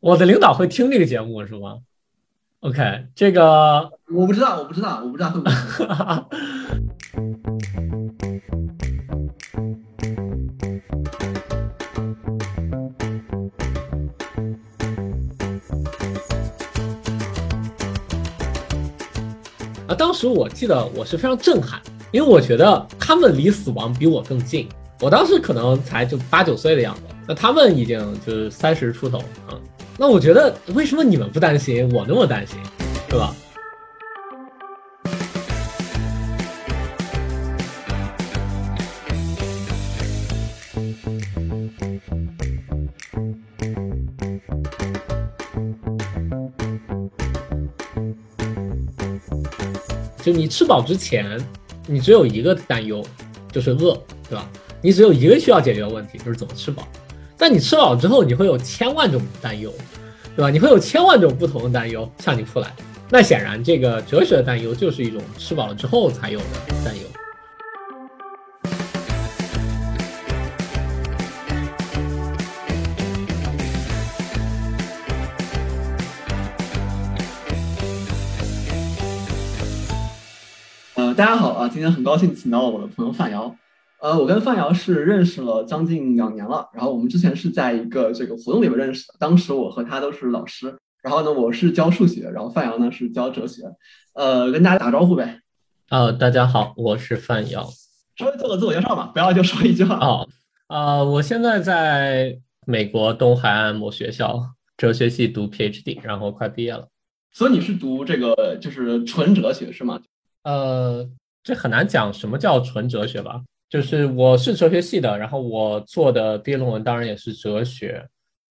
我的领导会听这个节目是吗？OK，这个我不知道，我不知道，我不知道会不会。啊，当时我记得我是非常震撼，因为我觉得他们离死亡比我更近。我当时可能才就八九岁的样子，那他们已经就是三十出头啊。那我觉得为什么你们不担心，我那么担心，对吧？就你吃饱之前，你只有一个担忧，就是饿，对吧？你只有一个需要解决的问题，就是怎么吃饱。但你吃饱之后，你会有千万种担忧，对吧？你会有千万种不同的担忧向你扑来。那显然，这个哲学的担忧就是一种吃饱了之后才有的担忧。呃，大家好啊，今天很高兴请到了我的朋友范瑶。呃，我跟范瑶是认识了将近两年了，然后我们之前是在一个这个活动里面认识的，当时我和他都是老师，然后呢，我是教数学，然后范瑶呢是教哲学，呃，跟大家打招呼呗。呃，大家好，我是范瑶。稍微做个自我介绍吧，不要就说一句话。哦，呃，我现在在美国东海岸某学校哲学系读 PhD，然后快毕业了。所以你是读这个就是纯哲学是吗？呃，这很难讲什么叫纯哲学吧。就是我是哲学系的，然后我做的毕业论文当然也是哲学，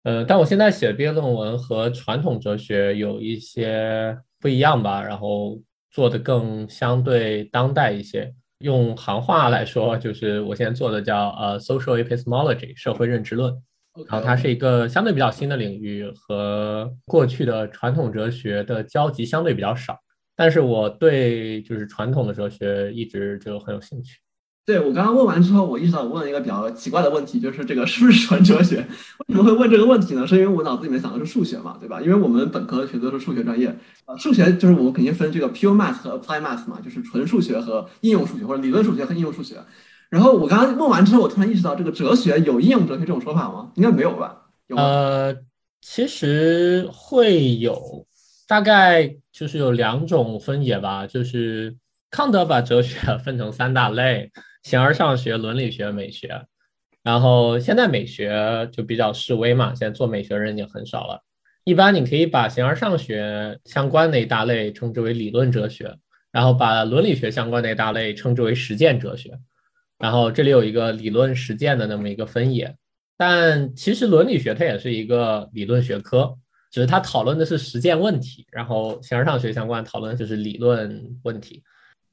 呃，但我现在写的毕业论文和传统哲学有一些不一样吧，然后做的更相对当代一些。用行话来说，就是我现在做的叫呃 social epistemology 社会认知论，然后它是一个相对比较新的领域，和过去的传统哲学的交集相对比较少，但是我对就是传统的哲学一直就很有兴趣。对我刚刚问完之后，我意识到我问了一个比较奇怪的问题，就是这个是不是纯哲学？为什么会问这个问题呢？是因为我脑子里面想的是数学嘛，对吧？因为我们本科学的是数学专业，啊，数学就是我们肯定分这个 pure math 和 applied math 嘛，就是纯数学和应用数学，或者理论数学和应用数学。然后我刚刚问完之后，我突然意识到，这个哲学有应用哲学这种说法吗？应该没有吧？有呃，其实会有，大概就是有两种分野吧，就是康德把哲学分成三大类。形而上学、伦理学、美学，然后现在美学就比较示威嘛，现在做美学人已经很少了。一般你可以把形而上学相关那一大类称之为理论哲学，然后把伦理学相关那一大类称之为实践哲学。然后这里有一个理论实践的那么一个分野，但其实伦理学它也是一个理论学科，只是它讨论的是实践问题，然后形而上学相关讨论就是理论问题。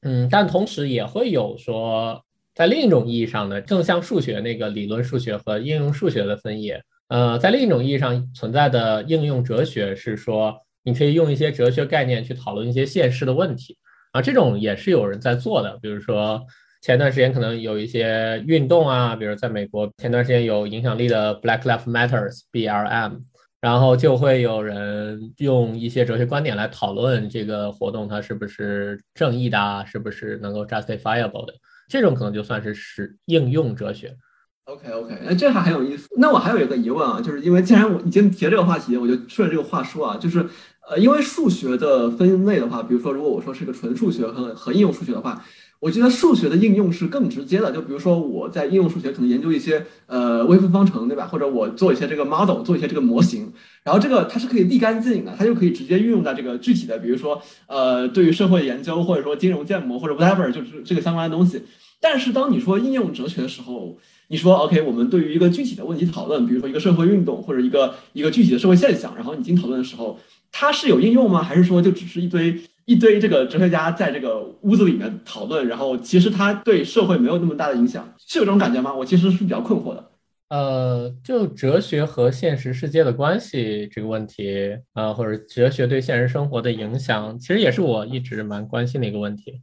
嗯，但同时也会有说。在另一种意义上呢，更像数学那个理论数学和应用数学的分野。呃，在另一种意义上存在的应用哲学是说，你可以用一些哲学概念去讨论一些现实的问题啊，这种也是有人在做的。比如说前段时间可能有一些运动啊，比如在美国前段时间有影响力的 Black Lives Matters（BLM），然后就会有人用一些哲学观点来讨论这个活动它是不是正义的，是不是能够 justifiable 的。这种可能就算是是应用哲学。OK OK，那这还很有意思。那我还有一个疑问啊，就是因为既然我已经提了这个话题，我就顺着这个话说啊，就是呃，因为数学的分类的话，比如说如果我说是个纯数学和和应用数学的话。我觉得数学的应用是更直接的，就比如说我在应用数学可能研究一些呃微分方程，对吧？或者我做一些这个 model，做一些这个模型，然后这个它是可以立竿见影的，它就可以直接运用在这个具体的，比如说呃对于社会研究，或者说金融建模或者 whatever，就是这个相关的东西。但是当你说应用哲学的时候，你说 OK，我们对于一个具体的问题讨论，比如说一个社会运动或者一个一个具体的社会现象，然后你进行讨论的时候，它是有应用吗？还是说就只是一堆？一堆这个哲学家在这个屋子里面讨论，然后其实他对社会没有那么大的影响，是有这种感觉吗？我其实是比较困惑的。呃，就哲学和现实世界的关系这个问题啊，或者哲学对现实生活的影响，其实也是我一直蛮关心的一个问题。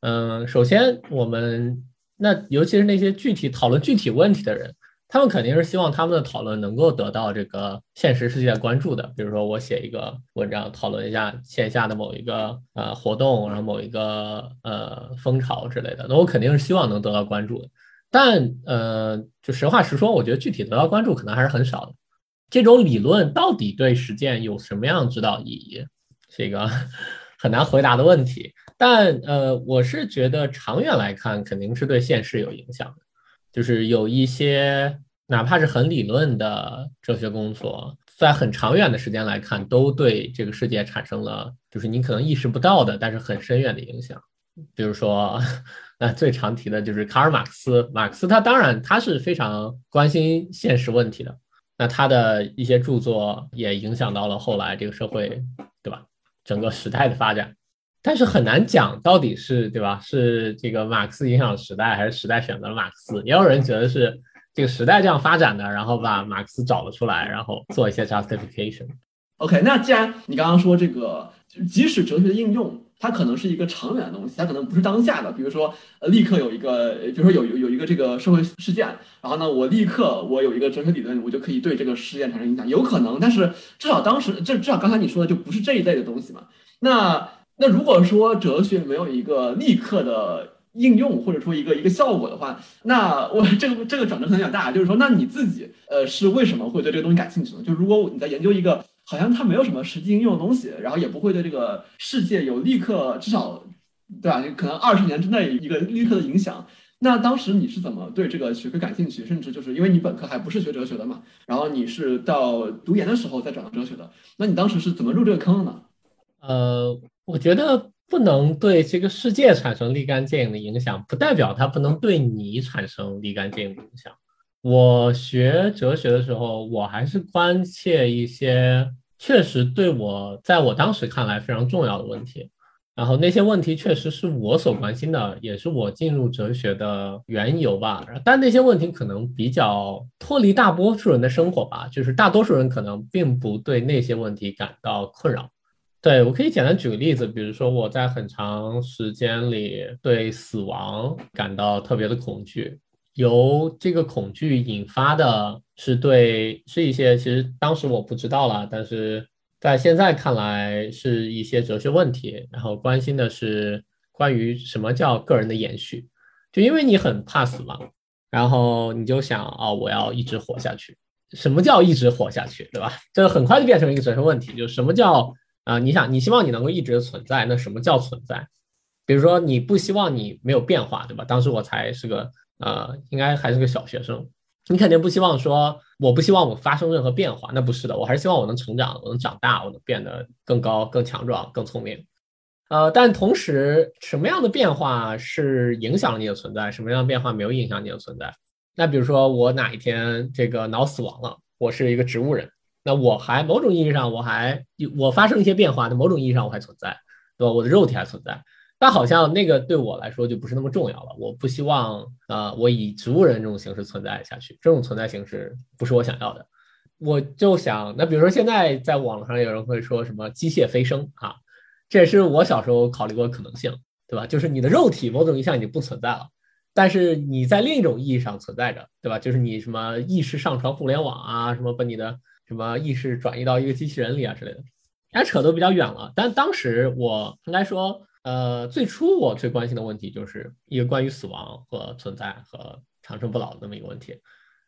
嗯，首先我们那尤其是那些具体讨论具体问题的人。他们肯定是希望他们的讨论能够得到这个现实世界关注的。比如说，我写一个文章，讨论一下线下的某一个呃活动，然后某一个呃风潮之类的，那我肯定是希望能得到关注的。但呃，就实话实说，我觉得具体得到关注可能还是很少的。这种理论到底对实践有什么样指导意义，是一个 很难回答的问题。但呃，我是觉得长远来看，肯定是对现实有影响的。就是有一些哪怕是很理论的哲学工作，在很长远的时间来看，都对这个世界产生了就是你可能意识不到的，但是很深远的影响。比如说，那最常提的就是卡尔马克思。马克思他当然他是非常关心现实问题的，那他的一些著作也影响到了后来这个社会，对吧？整个时代的发展。但是很难讲到底是对吧？是这个马克思影响时代，还是时代选择了马克思？也有人觉得是这个时代这样发展的，然后把马克思找了出来，然后做一些 justification。OK，那既然你刚刚说这个，即使哲学的应用，它可能是一个长远的东西，它可能不是当下的。比如说，呃，立刻有一个，比如说有有有一个这个社会事件，然后呢，我立刻我有一个哲学理论，我就可以对这个事件产生影响，有可能。但是至少当时，这至少刚才你说的就不是这一类的东西嘛？那。那如果说哲学没有一个立刻的应用，或者说一个一个效果的话，那我这个这个转折可能有点大。就是说，那你自己呃是为什么会对这个东西感兴趣呢？就如果你在研究一个好像它没有什么实际应用的东西，然后也不会对这个世界有立刻至少对吧？可能二十年之内一个立刻的影响，那当时你是怎么对这个学科感兴趣？甚至就是因为你本科还不是学哲学的嘛，然后你是到读研的时候再转到哲学的，那你当时是怎么入这个坑的呢？呃。我觉得不能对这个世界产生立竿见影的影响，不代表它不能对你产生立竿见影的影响。我学哲学的时候，我还是关切一些确实对我在我当时看来非常重要的问题，然后那些问题确实是我所关心的，也是我进入哲学的缘由吧。但那些问题可能比较脱离大多数人的生活吧，就是大多数人可能并不对那些问题感到困扰。对我可以简单举个例子，比如说我在很长时间里对死亡感到特别的恐惧，由这个恐惧引发的是对是一些其实当时我不知道了，但是在现在看来是一些哲学问题，然后关心的是关于什么叫个人的延续，就因为你很怕死亡，然后你就想哦，我要一直活下去，什么叫一直活下去，对吧？这很快就变成一个哲学问题，就什么叫。啊，你想，你希望你能够一直存在，那什么叫存在？比如说，你不希望你没有变化，对吧？当时我才是个呃，应该还是个小学生，你肯定不希望说，我不希望我发生任何变化，那不是的，我还是希望我能成长，我能长大，我能变得更高、更强壮、更聪明。呃，但同时，什么样的变化是影响了你的存在？什么样的变化没有影响你的存在？那比如说，我哪一天这个脑死亡了，我是一个植物人。那我还某种意义上我还我发生一些变化，那某种意义上我还存在，对吧？我的肉体还存在，但好像那个对我来说就不是那么重要了。我不希望啊，我以植物人这种形式存在下去，这种存在形式不是我想要的。我就想，那比如说现在在网络上有人会说什么机械飞升啊，这也是我小时候考虑过可能性，对吧？就是你的肉体某种意义上已经不存在了，但是你在另一种意义上存在着，对吧？就是你什么意识上传互联网啊，什么把你的。什么意识转移到一个机器人里啊之类的，哎，扯都比较远了。但当时我应该说，呃，最初我最关心的问题就是一个关于死亡和存在和长生不老的那么一个问题。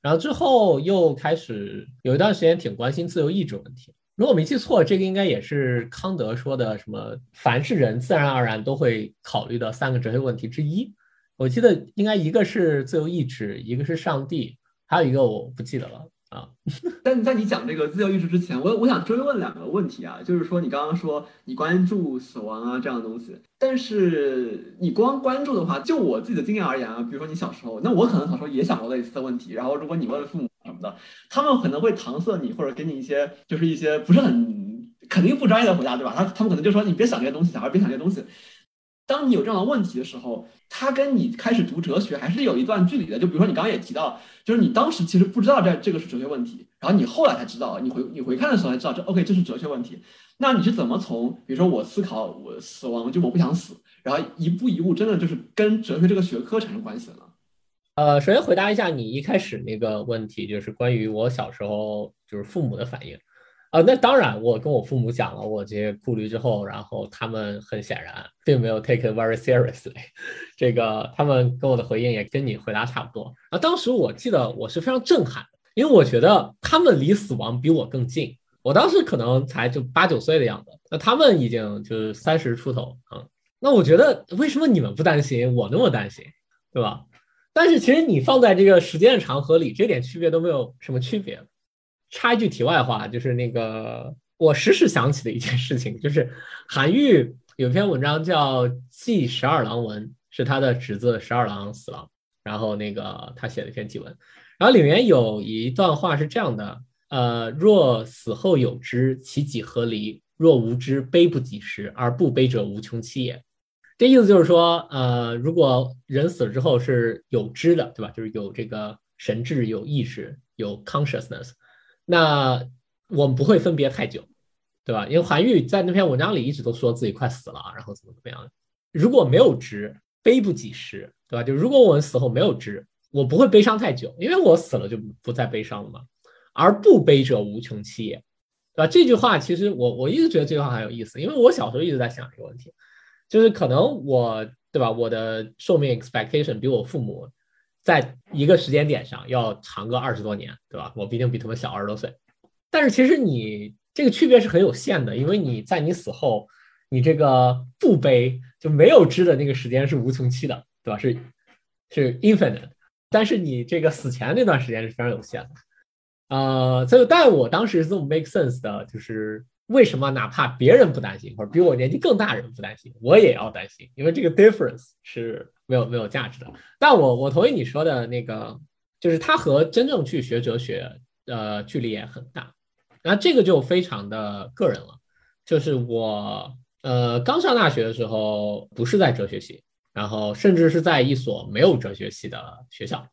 然后之后又开始有一段时间挺关心自由意志问题。如果没记错，这个应该也是康德说的什么凡是人自然而然都会考虑的三个哲学问题之一。我记得应该一个是自由意志，一个是上帝，还有一个我不记得了。啊，但在你讲这个自由意志之前，我我想追问两个问题啊，就是说你刚刚说你关注死亡啊这样的东西，但是你光关注的话，就我自己的经验而言啊，比如说你小时候，那我可能小时候也想过类似的问题，然后如果你问父母什么的，他们可能会搪塞你或者给你一些就是一些不是很肯定不专业的回答，对吧？他他们可能就说你别想这些东西，小孩别想这些东西。当你有这样的问题的时候，他跟你开始读哲学还是有一段距离的。就比如说你刚刚也提到，就是你当时其实不知道这这个是哲学问题，然后你后来才知道，你回你回看的时候才知道这 OK 这是哲学问题。那你是怎么从比如说我思考我死亡就我不想死，然后一步一步真的就是跟哲学这个学科产生关系的呢？呃，首先回答一下你一开始那个问题，就是关于我小时候就是父母的反应。啊，那当然，我跟我父母讲了我这些顾虑之后，然后他们很显然并没有 take it very seriously。这个他们跟我的回应也跟你回答差不多。啊，当时我记得我是非常震撼，因为我觉得他们离死亡比我更近。我当时可能才就八九岁的样子，那他们已经就是三十出头啊。那我觉得为什么你们不担心，我那么担心，对吧？但是其实你放在这个时间的长河里，这点区别都没有什么区别。插一句题外话，就是那个我时时想起的一件事情，就是韩愈有篇文章叫《祭十二郎文》，是他的侄子十二郎死了，然后那个他写了一篇祭文，然后里面有一段话是这样的：呃，若死后有知，其几何离？若无知，悲不及时，而不悲者无穷期也。这意思就是说，呃，如果人死了之后是有知的，对吧？就是有这个神智、有意识、有 consciousness。那我们不会分别太久，对吧？因为韩愈在那篇文章里一直都说自己快死了，然后怎么怎么样。如果没有知，悲不及时，对吧？就如果我们死后没有知，我不会悲伤太久，因为我死了就不再悲伤了嘛。而不悲者无穷期也，对吧？这句话其实我我一直觉得这句话很有意思，因为我小时候一直在想这个问题，就是可能我对吧，我的寿命 expectation 比我父母。在一个时间点上要长个二十多年，对吧？我毕竟比他们小二十多岁，但是其实你这个区别是很有限的，因为你在你死后，你这个不悲就没有知的那个时间是无穷期的，对吧？是是 infinite，但是你这个死前那段时间是非常有限的，呃，所以但我当时是这么 make sense 的，就是为什么哪怕别人不担心，或者比我年纪更大人不担心，我也要担心，因为这个 difference 是。没有没有价值的，但我我同意你说的那个，就是它和真正去学哲学，呃，距离也很大。那这个就非常的个人了，就是我呃刚上大学的时候不是在哲学系，然后甚至是在一所没有哲学系的学校，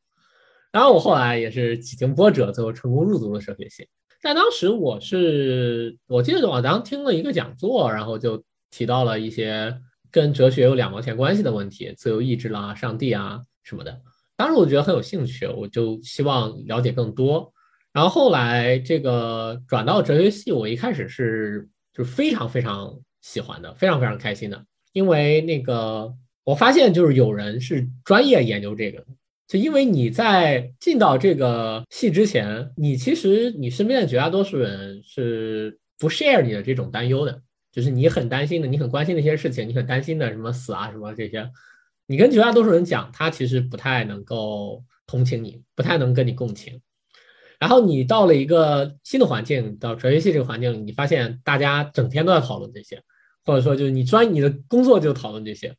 然后我后来也是几经波折，最后成功入读了哲学系。但当时我是我记得我当时听了一个讲座，然后就提到了一些。跟哲学有两毛钱关系的问题，自由意志啦、上帝啊什么的。当时我觉得很有兴趣，我就希望了解更多。然后后来这个转到哲学系，我一开始是就非常非常喜欢的，非常非常开心的，因为那个我发现就是有人是专业研究这个，就因为你在进到这个系之前，你其实你身边的绝大多数人是不 share 你的这种担忧的。就是你很担心的，你很关心的一些事情，你很担心的什么死啊什么这些，你跟绝大多数人讲，他其实不太能够同情你，不太能跟你共情。然后你到了一个新的环境，到哲学系这个环境，你发现大家整天都在讨论这些，或者说就是你专你的工作就讨论这些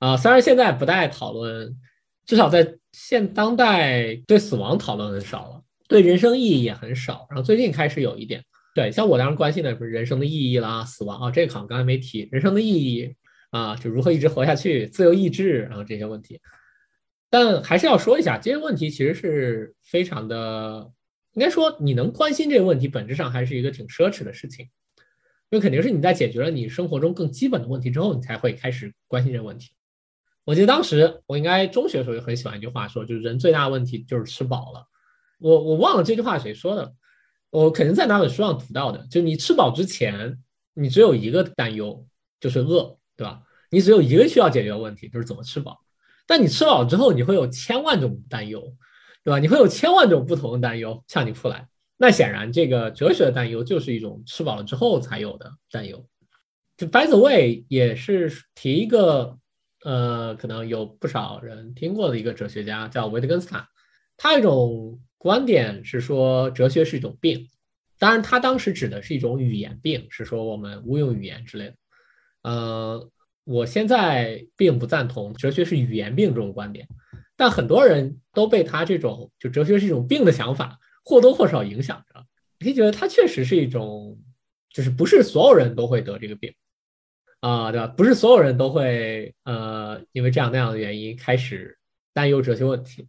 啊。虽然现在不太讨论，至少在现当代对死亡讨论很少了，对人生意义也很少。然后最近开始有一点。对，像我当时关心的不是人生的意义啦、死亡啊，这个好像刚才没提。人生的意义啊，就如何一直活下去、自由意志，然后这些问题。但还是要说一下，这些问题其实是非常的，应该说你能关心这个问题，本质上还是一个挺奢侈的事情，因为肯定是你在解决了你生活中更基本的问题之后，你才会开始关心这个问题。我记得当时我应该中学的时候就很喜欢一句话，说就是人最大的问题就是吃饱了。我我忘了这句话谁说的了。我肯定在哪本书上读到的，就你吃饱之前，你只有一个担忧，就是饿，对吧？你只有一个需要解决的问题，就是怎么吃饱。但你吃饱之后，你会有千万种担忧，对吧？你会有千万种不同的担忧向你扑来。那显然，这个哲学的担忧就是一种吃饱了之后才有的担忧。就 By the way，也是提一个，呃，可能有不少人听过的一个哲学家叫维特根斯坦，他一种。观点是说哲学是一种病，当然他当时指的是一种语言病，是说我们误用语言之类的。呃，我现在并不赞同哲学是语言病这种观点，但很多人都被他这种就哲学是一种病的想法或多或少影响着。你觉得他确实是一种，就是不是所有人都会得这个病啊，对吧？不是所有人都会呃因为这样那样的原因开始担忧哲学问题。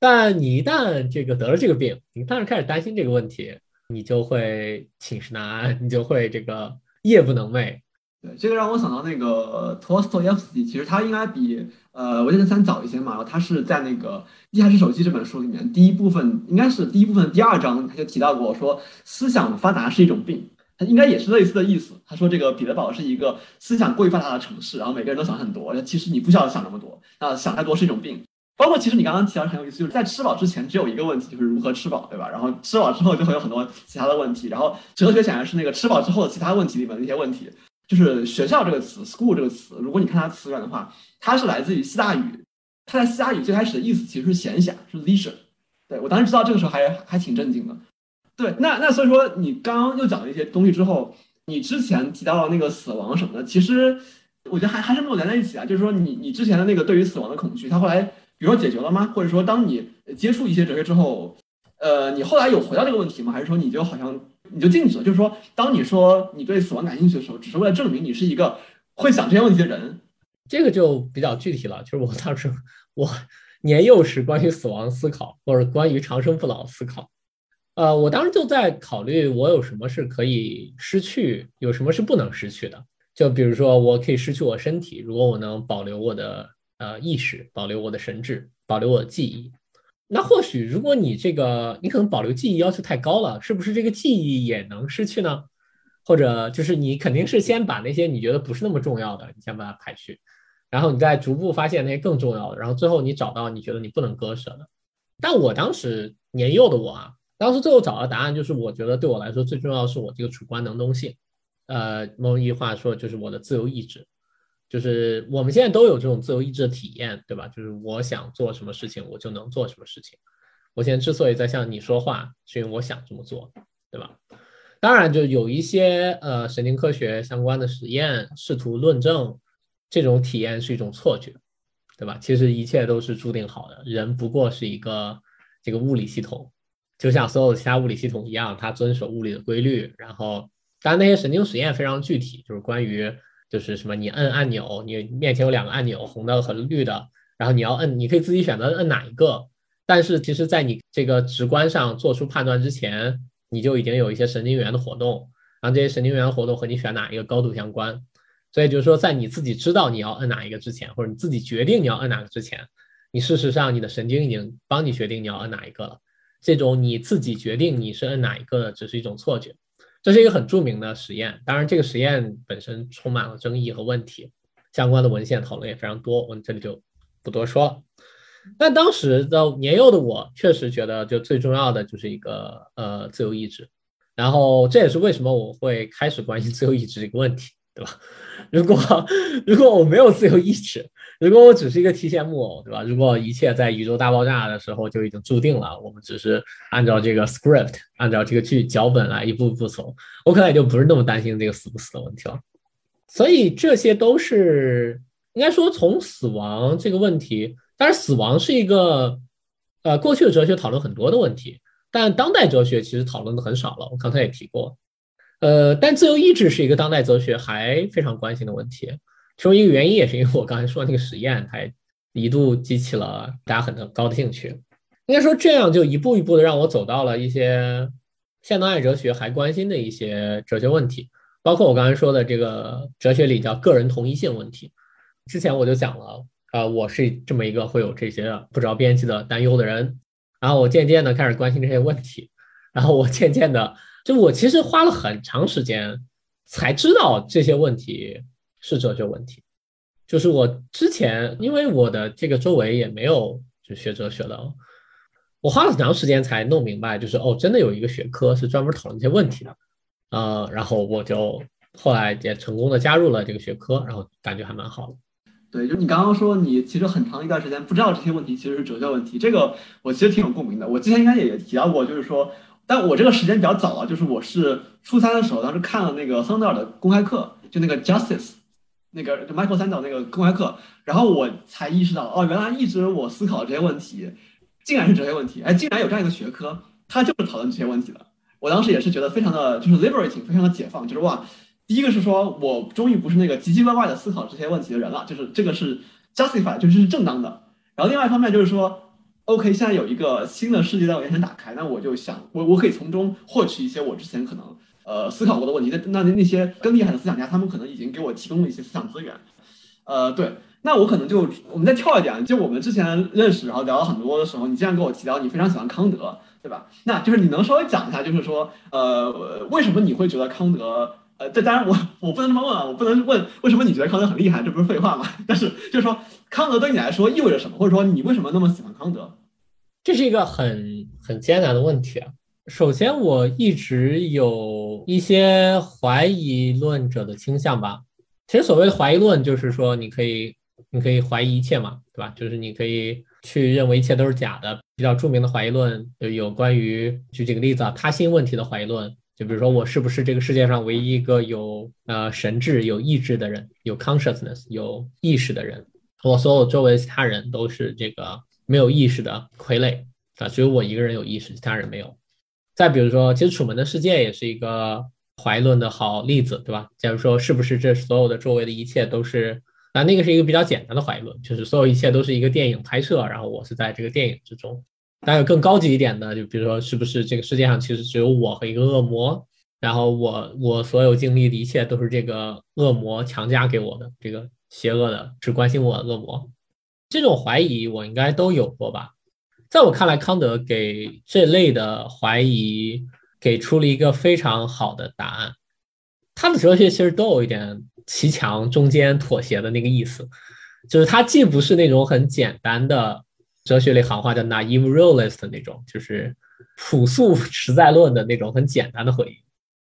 但你一旦这个得了这个病，你当然开始担心这个问题，你就会寝食难安，你就会这个夜不能寐，对，这个让我想到那个托斯托耶夫斯基，其实他应该比呃维特根斯坦早一些嘛。然后他是在那个《地下室手机》这本书里面，第一部分应该是第一部分第二章，他就提到过说，思想发达是一种病，他应该也是类似的意思。他说这个彼得堡是一个思想过于发达的城市，然后每个人都想很多，其实你不需要想那么多，啊，想太多是一种病。包括其实你刚刚提到很有意思，就是在吃饱之前只有一个问题，就是如何吃饱，对吧？然后吃饱之后就会有很多其他的问题。然后哲学显然是那个吃饱之后的其他问题里面的一些问题。就是学校这个词，school 这个词，如果你看它词源的话，它是来自于希腊语。它在希腊语最开始的意思其实是闲暇，是 leisure。对我当时知道这个时候还还挺震惊的。对，那那所以说你刚刚又讲了一些东西之后，你之前提到了那个死亡什么的，其实我觉得还还是没有连在一起啊。就是说你你之前的那个对于死亡的恐惧，它后来比如说解决了吗？或者说当你接触一些哲学之后，呃，你后来有回到这个问题吗？还是说你就好像？你就静止了，就是说，当你说你对死亡感兴趣的时候，只是为了证明你是一个会想这些问题的人。这个就比较具体了，就是我当时我年幼时关于死亡思考，或者关于长生不老思考，呃，我当时就在考虑我有什么是可以失去，有什么是不能失去的。就比如说，我可以失去我身体，如果我能保留我的呃意识，保留我的神智，保留我的记忆。那或许，如果你这个你可能保留记忆要求太高了，是不是这个记忆也能失去呢？或者就是你肯定是先把那些你觉得不是那么重要的，你先把它排去，然后你再逐步发现那些更重要的，然后最后你找到你觉得你不能割舍的。但我当时年幼的我啊，当时最后找到答案就是，我觉得对我来说最重要的是我这个主观能动性，呃，某一句话说就是我的自由意志。就是我们现在都有这种自由意志的体验，对吧？就是我想做什么事情，我就能做什么事情。我现在之所以在向你说话，是因为我想这么做，对吧？当然，就有一些呃神经科学相关的实验试图论证这种体验是一种错觉，对吧？其实一切都是注定好的，人不过是一个这个物理系统，就像所有其他物理系统一样，它遵守物理的规律。然后，当然那些神经实验非常具体，就是关于。就是什么？你摁按钮，你面前有两个按钮，红的和绿的，然后你要摁，你可以自己选择摁哪一个。但是其实，在你这个直观上做出判断之前，你就已经有一些神经元的活动，然后这些神经元活动和你选哪一个高度相关。所以就是说，在你自己知道你要摁哪一个之前，或者你自己决定你要摁哪个之前，你事实上你的神经已经帮你决定你要摁哪一个了。这种你自己决定你是摁哪一个的，只是一种错觉。这是一个很著名的实验，当然这个实验本身充满了争议和问题，相关的文献讨论也非常多，我们这里就不多说了。但当时的年幼的我确实觉得，就最重要的就是一个呃自由意志，然后这也是为什么我会开始关心自由意志这个问题，对吧？如果如果我没有自由意志，如果我只是一个提线木偶，对吧？如果一切在宇宙大爆炸的时候就已经注定了，我们只是按照这个 script，按照这个剧脚本来一步步走，我可能也就不是那么担心这个死不死的问题了。所以这些都是应该说从死亡这个问题，当然死亡是一个呃过去的哲学讨论很多的问题，但当代哲学其实讨论的很少了。我刚才也提过。呃，但自由意志是一个当代哲学还非常关心的问题。其中一个原因也是因为我刚才说的那个实验，它一度激起了大家很高的兴趣。应该说，这样就一步一步的让我走到了一些现当代哲学还关心的一些哲学问题，包括我刚才说的这个哲学里叫个人同一性问题。之前我就讲了，呃，我是这么一个会有这些不着边际的担忧的人，然后我渐渐的开始关心这些问题，然后我渐渐的。就我其实花了很长时间才知道这些问题是哲学问题，就是我之前因为我的这个周围也没有就学哲学的，我花了很长时间才弄明白，就是哦，真的有一个学科是专门讨论这些问题的，呃，然后我就后来也成功的加入了这个学科，然后感觉还蛮好的。对，就你刚刚说你其实很长一段时间不知道这些问题其实是哲学问题，这个我其实挺有共鸣的。我之前应该也提到过，就是说。但我这个时间比较早啊，就是我是初三的时候，当时看了那个桑德尔的公开课，就那个 Justice，那个就 Michael Sandel 那个公开课，然后我才意识到，哦，原来一直我思考这些问题，竟然是这些问题，哎，竟然有这样一个学科，它就是讨论这些问题的。我当时也是觉得非常的就是 liberating，非常的解放，就是哇，第一个是说我终于不是那个唧唧歪歪的思考这些问题的人了，就是这个是 justify，就是正当的。然后另外一方面就是说。OK，现在有一个新的世界在我眼前打开，那我就想，我我可以从中获取一些我之前可能呃思考过的问题。那那那些更厉害的思想家，他们可能已经给我提供了一些思想资源。呃，对，那我可能就我们再跳一点，就我们之前认识然后聊了很多的时候，你竟然跟我提到你非常喜欢康德，对吧？那就是你能稍微讲一下，就是说，呃，为什么你会觉得康德？呃，这当然我 我不能这么问啊，我不能问为什么你觉得康德很厉害，这不是废话吗？但是就是说，康德对你来说意味着什么，或者说你为什么那么喜欢康德？这是一个很很艰难的问题啊。首先，我一直有一些怀疑论者的倾向吧。其实所谓的怀疑论，就是说你可以你可以怀疑一切嘛，对吧？就是你可以去认为一切都是假的。比较著名的怀疑论就有关于举几个例子啊，他心问题的怀疑论。就比如说，我是不是这个世界上唯一一个有呃神智、有意志的人，有 consciousness、有意识的人？我所有周围其他人都是这个没有意识的傀儡啊，只有我一个人有意识，其他人没有。再比如说，其实《楚门的世界》也是一个怀疑论的好例子，对吧？假如说，是不是这所有的周围的一切都是？那那个是一个比较简单的怀疑论，就是所有一切都是一个电影拍摄，然后我是在这个电影之中。还有更高级一点的，就比如说，是不是这个世界上其实只有我和一个恶魔，然后我我所有经历的一切都是这个恶魔强加给我的，这个邪恶的只关心我的恶魔。这种怀疑我应该都有过吧？在我看来，康德给这类的怀疑给出了一个非常好的答案。他的哲学其实都有一点骑墙中间妥协的那个意思，就是他既不是那种很简单的。哲学里行话叫 naive realist 那种，就是朴素实在论的那种很简单的回应，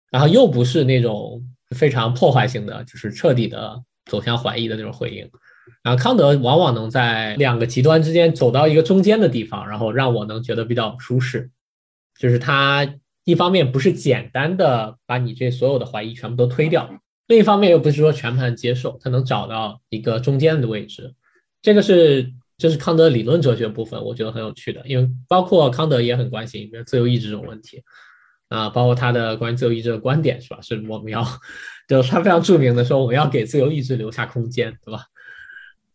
然后又不是那种非常破坏性的，就是彻底的走向怀疑的那种回应。然后康德往往能在两个极端之间走到一个中间的地方，然后让我能觉得比较舒适。就是他一方面不是简单的把你这所有的怀疑全部都推掉，另一方面又不是说全盘接受，他能找到一个中间的位置。这个是。这是康德理论哲学部分，我觉得很有趣的，因为包括康德也很关心自由意志这种问题啊，包括他的关于自由意志的观点是吧？是我们要，就是他非常著名的说，我们要给自由意志留下空间，对吧？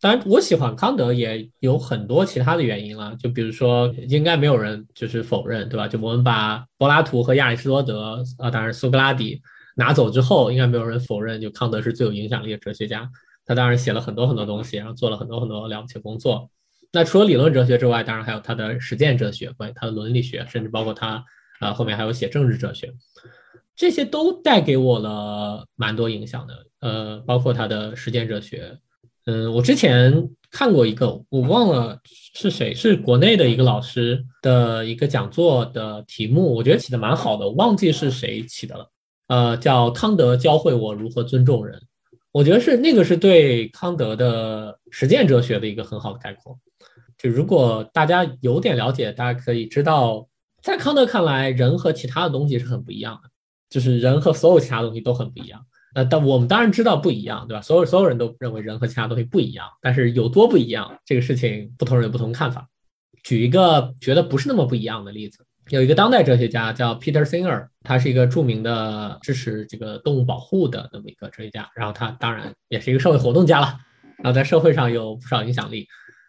当然，我喜欢康德也有很多其他的原因了，就比如说，应该没有人就是否认，对吧？就我们把柏拉图和亚里士多德啊，当然苏格拉底拿走之后，应该没有人否认，就康德是最有影响力的哲学家。他当然写了很多很多东西，然后做了很多很多了不起工作。那除了理论哲学之外，当然还有他的实践哲学，关于他的伦理学，甚至包括他啊后面还有写政治哲学，这些都带给我了蛮多影响的。呃，包括他的实践哲学。嗯，我之前看过一个，我忘了是谁，是国内的一个老师的一个讲座的题目，我觉得起的蛮好的，我忘记是谁起的了。呃，叫康德教会我如何尊重人。我觉得是那个是对康德的实践哲学的一个很好的概括。就如果大家有点了解，大家可以知道，在康德看来，人和其他的东西是很不一样的，就是人和所有其他东西都很不一样。呃，但我们当然知道不一样，对吧？所有所有人都认为人和其他东西不一样，但是有多不一样，这个事情不同人有不同看法。举一个觉得不是那么不一样的例子。有一个当代哲学家叫 Peter Singer，他是一个著名的支持这个动物保护的那么一个哲学家，然后他当然也是一个社会活动家了，然后在社会上有不少影响力。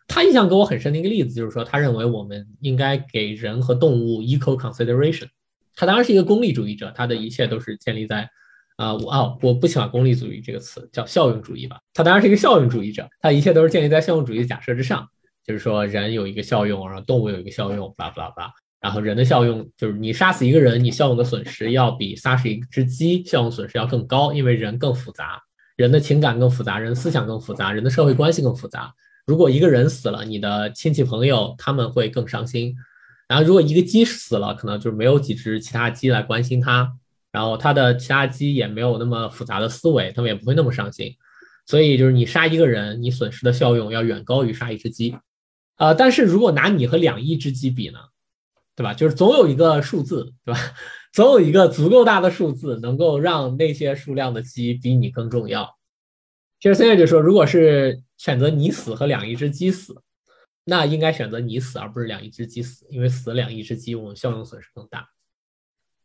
他印象给我很深的一个例子就是说，他认为我们应该给人和动物 equal consideration。他当然是一个功利主义者，他的一切都是建立在啊，我啊我不喜欢功利主义这个词，叫效用主义吧。他当然是一个效用主义者，他一切都是建立在效用主义假设之上，就是说人有一个效用，然后动物有一个效用，巴拉巴拉巴拉。然后人的效用就是你杀死一个人，你效用的损失要比杀死一只鸡效用损失要更高，因为人更复杂，人的情感更复杂，人思想更复杂，人的社会关系更复杂。如果一个人死了，你的亲戚朋友他们会更伤心。然后如果一个鸡死了，可能就是没有几只其他鸡来关心它，然后他的其他鸡也没有那么复杂的思维，他们也不会那么伤心。所以就是你杀一个人，你损失的效用要远高于杀一只鸡。呃，但是如果拿你和两亿只鸡比呢？对吧？就是总有一个数字，对吧？总有一个足够大的数字，能够让那些数量的鸡比你更重要。其实现在就说，如果是选择你死和两亿只鸡死，那应该选择你死，而不是两亿只鸡死，因为死两亿只鸡，我们效用损失更大。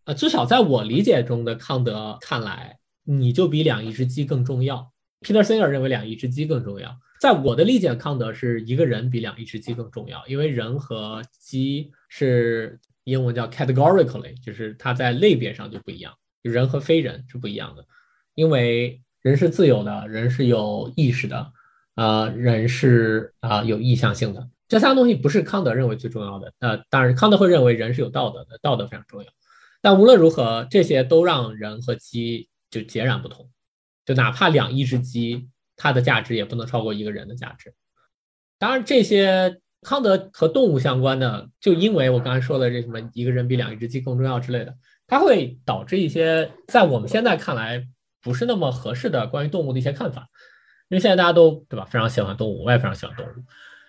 呃，至少在我理解中的康德看来，你就比两亿只鸡更重要。Peter Singer 认为两亿只鸡更重要。在我的理解，康德是一个人比两亿只鸡更重要，因为人和鸡是英文叫 categorically，就是它在类别上就不一样。人和非人是不一样的，因为人是自由的，人是有意识的，呃，人是啊有意向性的。这三个东西不是康德认为最重要的，呃，当然康德会认为人是有道德的，道德非常重要。但无论如何，这些都让人和鸡就截然不同，就哪怕两亿只鸡，它的价值也不能超过一个人的价值。当然，这些康德和动物相关的，就因为我刚才说的这什么一个人比两亿只鸡更重要之类的，它会导致一些在我们现在看来不是那么合适的关于动物的一些看法。因为现在大家都对吧，非常喜欢动物，我也非常喜欢动物，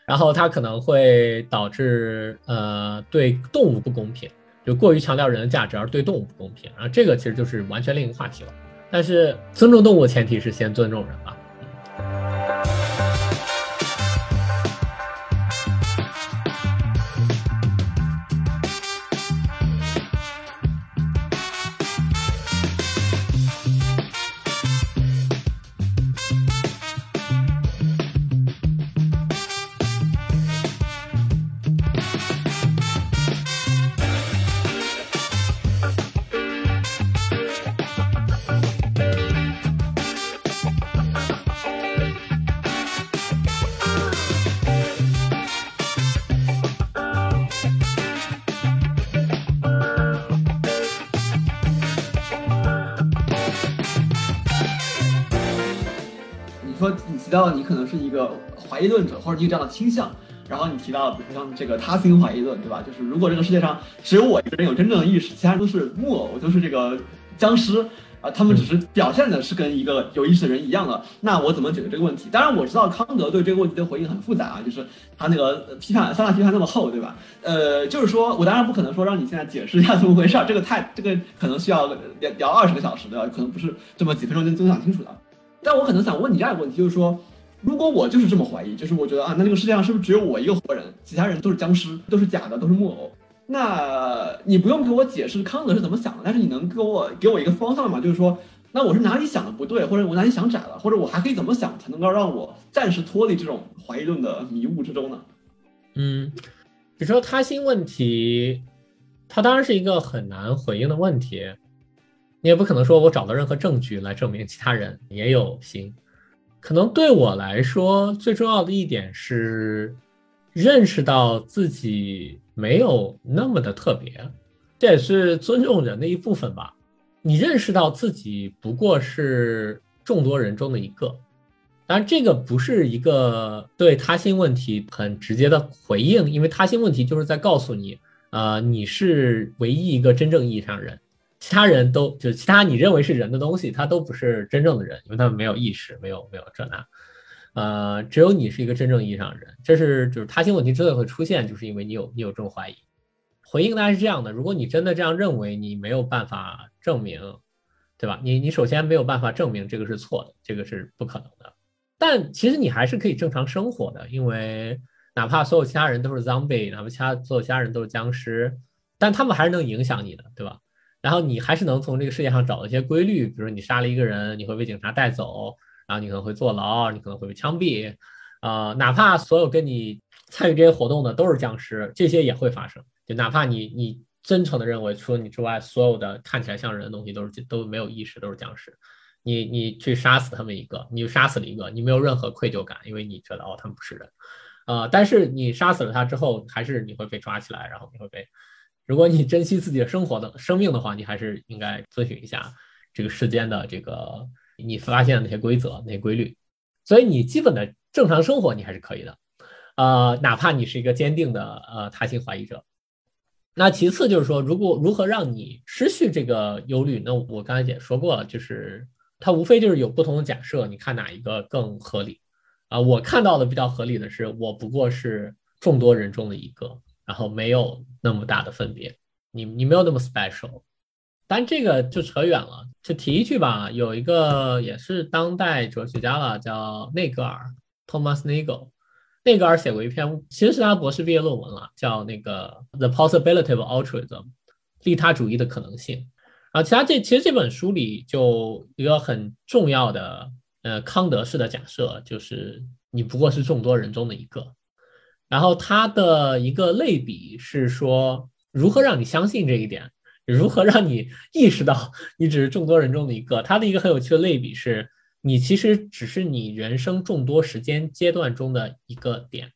然后它可能会导致呃对动物不公平。就过于强调人的价值，而对动物不公平，然后这个其实就是完全另一个话题了。但是尊重动物前提是先尊重人吧。怀疑论者，或者你有这样的倾向，然后你提到，比如像这个他心怀疑论，对吧？就是如果这个世界上只有我一个人有真正的意识，其他人都是木偶，都是这个僵尸啊，他们只是表现的是跟一个有意识的人一样的，那我怎么解决这个问题？当然我知道康德对这个问题的回应很复杂啊，就是他那个批判三大批判那么厚，对吧？呃，就是说我当然不可能说让你现在解释一下怎么回事，这个太这个可能需要聊聊二十个小时的，可能不是这么几分钟就能讲清楚的。但我可能想问你这样一个问题，就是说，如果我就是这么怀疑，就是我觉得啊，那这个世界上是不是只有我一个活人，其他人都是僵尸，都是假的，都是木偶？那你不用给我解释康德是怎么想的，但是你能给我给我一个方向吗？就是说，那我是哪里想的不对，或者我哪里想窄了，或者我还可以怎么想才能够让我暂时脱离这种怀疑论的迷雾之中呢？嗯，比如说他心问题，它当然是一个很难回应的问题。你也不可能说我找到任何证据来证明其他人也有心。可能对我来说，最重要的一点是认识到自己没有那么的特别，这也是尊重人的一部分吧。你认识到自己不过是众多人中的一个，当然这个不是一个对他心问题很直接的回应，因为他心问题就是在告诉你，呃，你是唯一一个真正意义上人。其他人都就其他你认为是人的东西，他都不是真正的人，因为他们没有意识，没有没有这那，呃，只有你是一个真正意义上的人。这是就是他心问题之所以会出现，就是因为你有你有这种怀疑。回应大家是这样的：如果你真的这样认为，你没有办法证明，对吧？你你首先没有办法证明这个是错的，这个是不可能的。但其实你还是可以正常生活的，因为哪怕所有其他人都是 zombie，哪怕其他所有其他人都是僵尸，但他们还是能影响你的，对吧？然后你还是能从这个世界上找到一些规律，比如你杀了一个人，你会被警察带走，然后你可能会坐牢，你可能会被枪毙，啊，哪怕所有跟你参与这些活动的都是僵尸，这些也会发生。就哪怕你你真诚的认为除了你之外，所有的看起来像人的东西都是都没有意识，都是僵尸，你你去杀死他们一个，你就杀死了一个，你没有任何愧疚感，因为你觉得哦他们不是人，啊，但是你杀死了他之后，还是你会被抓起来，然后你会被。如果你珍惜自己的生活的生命的话，你还是应该遵循一下这个世间的这个你发现的那些规则、那些规律。所以你基本的正常生活你还是可以的，呃，哪怕你是一个坚定的呃他心怀疑者。那其次就是说，如果如何让你失去这个忧虑？那我刚才也说过了，就是它无非就是有不同的假设，你看哪一个更合理？啊，我看到的比较合理的是，我不过是众多人中的一个。然后没有那么大的分别，你你没有那么 special，但这个就扯远了，就提一句吧。有一个也是当代哲学家了，叫内格尔 （Thomas Nagel）。内格尔写过一篇，其实是他博士毕业论文了，叫那个《The Possibility of Altruism》（利他主义的可能性）。然后其他这其实这本书里就一个很重要的呃康德式的假设，就是你不过是众多人中的一个。然后他的一个类比是说，如何让你相信这一点？如何让你意识到你只是众多人中的一个？他的一个很有趣的类比是，你其实只是你人生众多时间阶段中的一个点，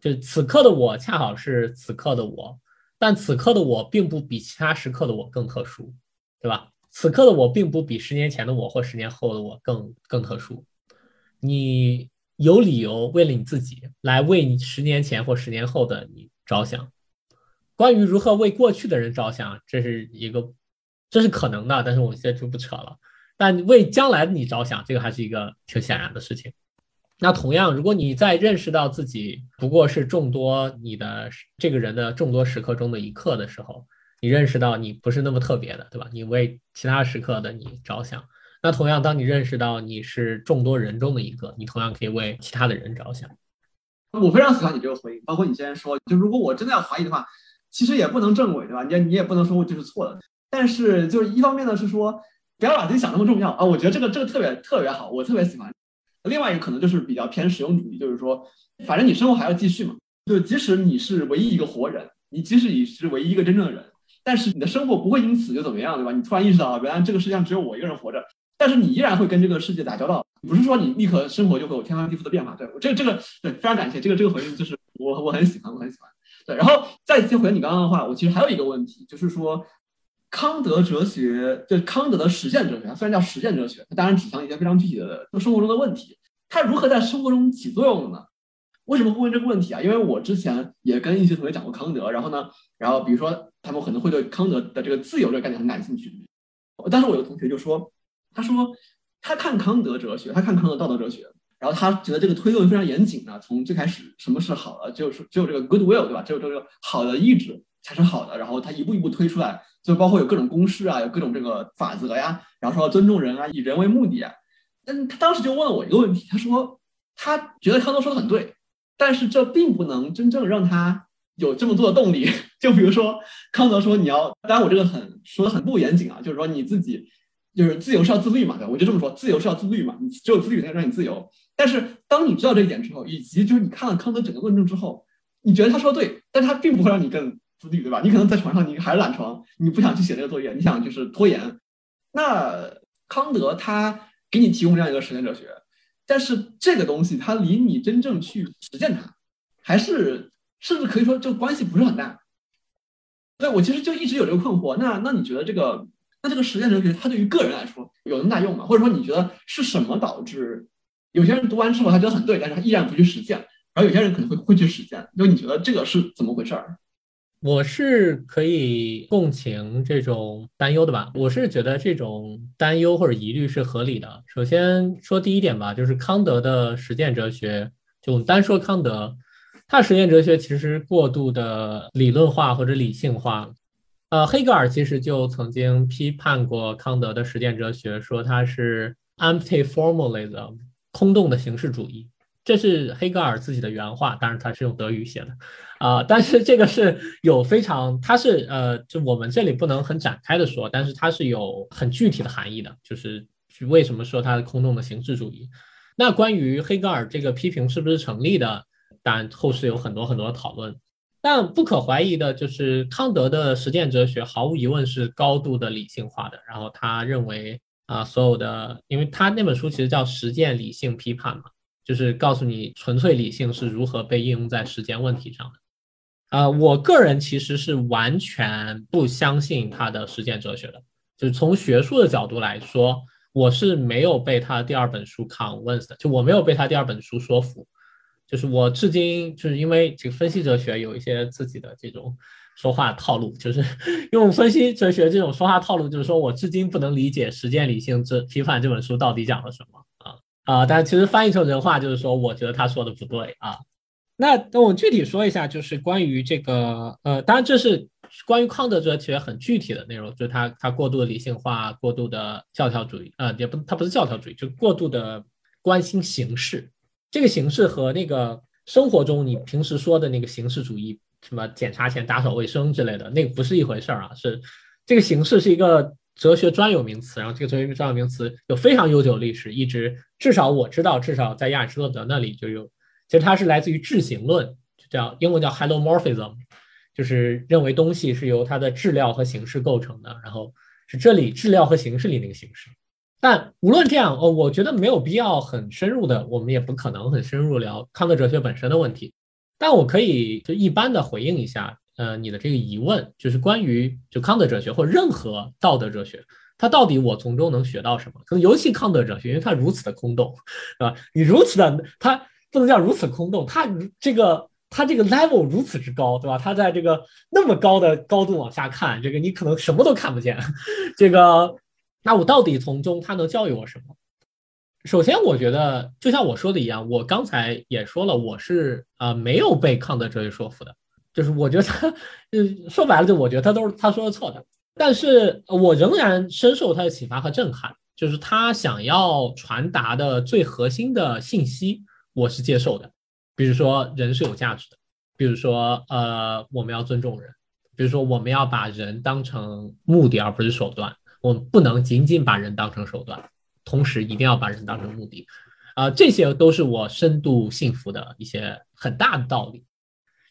就此刻的我恰好是此刻的我，但此刻的我并不比其他时刻的我更特殊，对吧？此刻的我并不比十年前的我或十年后的我更更特殊。你有理由为了你自己来为你十年前或十年后的你着想。关于如何为过去的人着想，这是一个，这是可能的，但是我们现在就不扯了。但为将来的你着想，这个还是一个挺显然的事情。那同样，如果你在认识到自己不过是众多你的这个人的众多时刻中的一刻的时候，你认识到你不是那么特别的，对吧？你为其他时刻的你着想。那同样，当你认识到你是众多人中的一个，你同样可以为其他的人着想。我非常喜欢你这个回应，包括你之前说，就如果我真的要怀疑的话。其实也不能证伪，对吧？你你也不能说我这是错的。但是就是一方面呢，是说不要把自己想那么重要啊。我觉得这个这个特别特别好，我特别喜欢。另外一个可能就是比较偏实用主义，就是说，反正你生活还要继续嘛。就即使你是唯一一个活人，你即使你是唯一一个真正的人，但是你的生活不会因此就怎么样，对吧？你突然意识到，原来这个世界上只有我一个人活着，但是你依然会跟这个世界打交道，不是说你立刻生活就会有天翻地覆的变化。对，这个这个对，非常感谢这个这个回应，就是我我很喜欢，我很喜欢。对，然后再接回你刚刚的话，我其实还有一个问题，就是说，康德哲学，就康德的实践哲学，虽然叫实践哲学，它当然指向一些非常具体的生活中的问题，它如何在生活中起作用的呢？为什么会问这个问题啊？因为我之前也跟一些同学讲过康德，然后呢，然后比如说他们可能会对康德的这个自由这个概念很感兴趣，但是我有同学就说，他说他看康德哲学，他看康德道德哲学。然后他觉得这个推论非常严谨啊，从最开始什么是好的，就是只有这个 good will，对吧？只有这个好的意志才是好的。然后他一步一步推出来，就包括有各种公式啊，有各种这个法则呀。然后说尊重人啊，以人为目的啊。但他当时就问了我一个问题，他说他觉得康德说的很对，但是这并不能真正让他有这么做的动力。就比如说康德说你要，当然我这个很说的很不严谨啊，就是说你自己就是自由是要自律嘛，对吧？我就这么说，自由是要自律嘛，你只有自律才能让你自由。但是当你知道这一点之后，以及就是你看了康德整个论证之后，你觉得他说的对，但他并不会让你更自律，对吧？你可能在床上你还是懒床，你不想去写这个作业，你想就是拖延。那康德他给你提供这样一个实践哲学，但是这个东西它离你真正去实践它，还是甚至可以说这个关系不是很大。对我其实就一直有这个困惑。那那你觉得这个那这个实践哲学它对于个人来说有那么大用吗？或者说你觉得是什么导致？有些人读完之后他觉得很对，但是他依然不去实践。然后有些人可能会会去实践。就你觉得这个是怎么回事儿？我是可以共情这种担忧的吧？我是觉得这种担忧或者疑虑是合理的。首先说第一点吧，就是康德的实践哲学，就单说康德，他实践哲学其实过度的理论化或者理性化。呃，黑格尔其实就曾经批判过康德的实践哲学，说他是 empty formalism。空洞的形式主义，这是黑格尔自己的原话，当然他是用德语写的，啊，但是这个是有非常，它是呃，就我们这里不能很展开的说，但是它是有很具体的含义的，就是为什么说它是空洞的形式主义。那关于黑格尔这个批评是不是成立的，但后世有很多很多的讨论，但不可怀疑的就是康德的实践哲学毫无疑问是高度的理性化的，然后他认为。啊，所有的，因为他那本书其实叫《实践理性批判》嘛，就是告诉你纯粹理性是如何被应用在实践问题上的。啊，我个人其实是完全不相信他的实践哲学的，就是从学术的角度来说，我是没有被他第二本书 convinced，就我没有被他第二本书说服，就是我至今就是因为这个分析哲学有一些自己的这种。说话套路就是 用分析哲学这种说话套路，就是说我至今不能理解《实践理性这批判》这本书到底讲了什么啊啊！但其实翻译成人话就是说，我觉得他说的不对啊。那那我具体说一下，就是关于这个呃，当然这是关于康德哲学很具体的内容，就是他他过度的理性化、过度的教条主义啊，也不他不是教条主义，就过度的关心形式。这个形式和那个生活中你平时说的那个形式主义。什么检查前打扫卫生之类的，那个不是一回事儿啊。是这个形式是一个哲学专有名词，然后这个哲学专有名词有非常悠久的历史，一直至少我知道，至少在亚里士多德那里就有。其实它是来自于质形论，就叫英文叫 h y l o m o r p h i s m 就是认为东西是由它的质料和形式构成的，然后是这里质料和形式里那个形式。但无论这样，哦，我觉得没有必要很深入的，我们也不可能很深入聊康德哲学本身的问题。但我可以就一般的回应一下，呃，你的这个疑问，就是关于就康德哲学或任何道德哲学，它到底我从中能学到什么？可能尤其康德哲学，因为它如此的空洞，对吧？你如此的，它不能叫如此空洞，它这个它这个 level 如此之高，对吧？它在这个那么高的高度往下看，这个你可能什么都看不见，这个。那我到底从中他能教育我什么？首先，我觉得就像我说的一样，我刚才也说了，我是呃没有被康德哲学说服的，就是我觉得他，嗯，说白了，就我觉得他都是他说的错的。但是我仍然深受他的启发和震撼，就是他想要传达的最核心的信息，我是接受的。比如说，人是有价值的；比如说，呃，我们要尊重人；比如说，我们要把人当成目的而不是手段。我们不能仅仅把人当成手段，同时一定要把人当成目的，啊，这些都是我深度信服的一些很大的道理。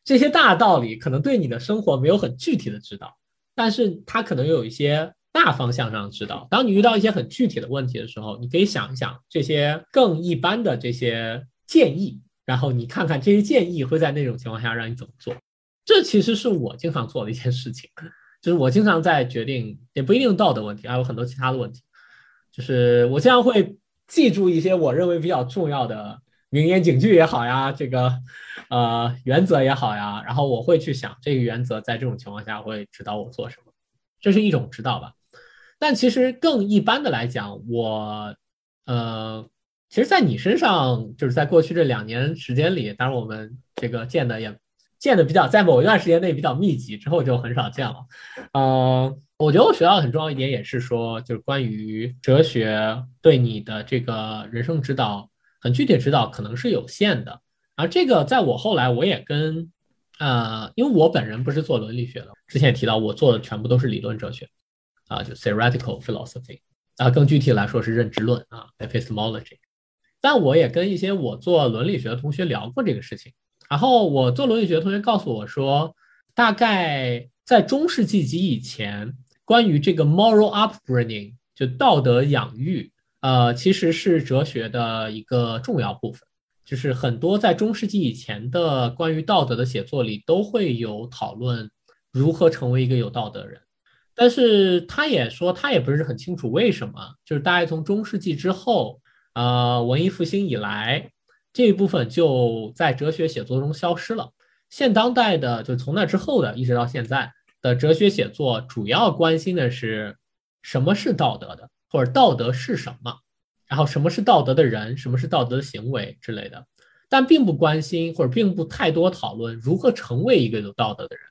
这些大道理可能对你的生活没有很具体的指导，但是它可能有一些大方向上的指导。当你遇到一些很具体的问题的时候，你可以想一想这些更一般的这些建议，然后你看看这些建议会在那种情况下让你怎么做。这其实是我经常做的一件事情。就是我经常在决定，也不一定道德问题，还有很多其他的问题。就是我经常会记住一些我认为比较重要的名言警句也好呀，这个呃原则也好呀，然后我会去想这个原则在这种情况下会指导我做什么，这是一种指导吧。但其实更一般的来讲，我呃，其实，在你身上，就是在过去这两年时间里，当然我们这个见的也。见的比较，在某一段时间内比较密集，之后就很少见了。嗯，我觉得我学到很重要一点也是说，就是关于哲学对你的这个人生指导，很具体指导可能是有限的。而这个在我后来我也跟，呃，因为我本人不是做伦理学的，之前也提到我做的全部都是理论哲学，啊，就 theoretical philosophy，啊，更具体来说是认知论啊，epistemology。但我也跟一些我做伦理学的同学聊过这个事情。然后我做伦理学的同学告诉我说，大概在中世纪及以前，关于这个 moral upbringing 就道德养育，呃，其实是哲学的一个重要部分。就是很多在中世纪以前的关于道德的写作里，都会有讨论如何成为一个有道德人。但是他也说，他也不是很清楚为什么，就是大概从中世纪之后，呃，文艺复兴以来。这一部分就在哲学写作中消失了。现当代的，就从那之后的，一直到现在的哲学写作，主要关心的是什么是道德的，或者道德是什么，然后什么是道德的人，什么是道德的行为之类的，但并不关心或者并不太多讨论如何成为一个有道德的人。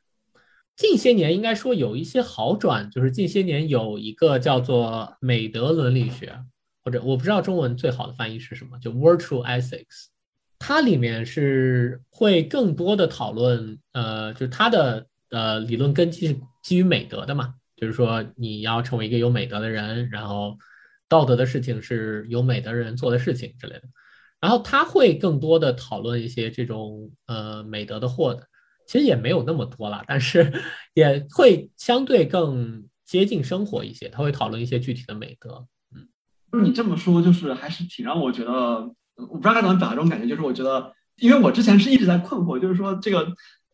近些年应该说有一些好转，就是近些年有一个叫做美德伦理学，或者我不知道中文最好的翻译是什么，就 virtue ethics。它里面是会更多的讨论，呃，就是它的呃理论根基是基于美德的嘛，就是说你要成为一个有美德的人，然后道德的事情是有美德人做的事情之类的，然后他会更多的讨论一些这种呃美德的获得，其实也没有那么多了，但是也会相对更接近生活一些，他会讨论一些具体的美德，嗯，你这么说就是还是挺让我觉得。我不知道该怎么表达这种感觉，就是我觉得，因为我之前是一直在困惑，就是说这个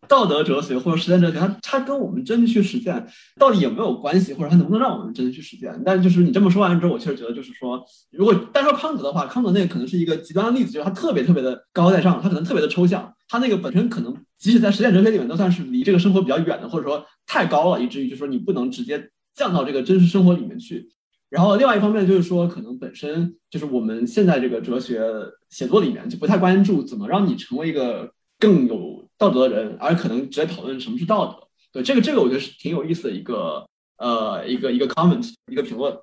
道德哲学或者实践哲学，它它跟我们真的去实践到底有没有关系，或者它能不能让我们真的去实践？但就是你这么说完之后，我确实觉得，就是说，如果单说康德的话，康德那个可能是一个极端的例子，就是他特别特别的高高在上，他可能特别的抽象，他那个本身可能即使在实践哲学里面都算是离这个生活比较远的，或者说太高了，以至于就是说你不能直接降到这个真实生活里面去。然后另外一方面就是说，可能本身就是我们现在这个哲学写作里面就不太关注怎么让你成为一个更有道德的人，而可能直接讨论什么是道德。对这个这个我觉得是挺有意思的一个呃一个一个 comment 一个评论。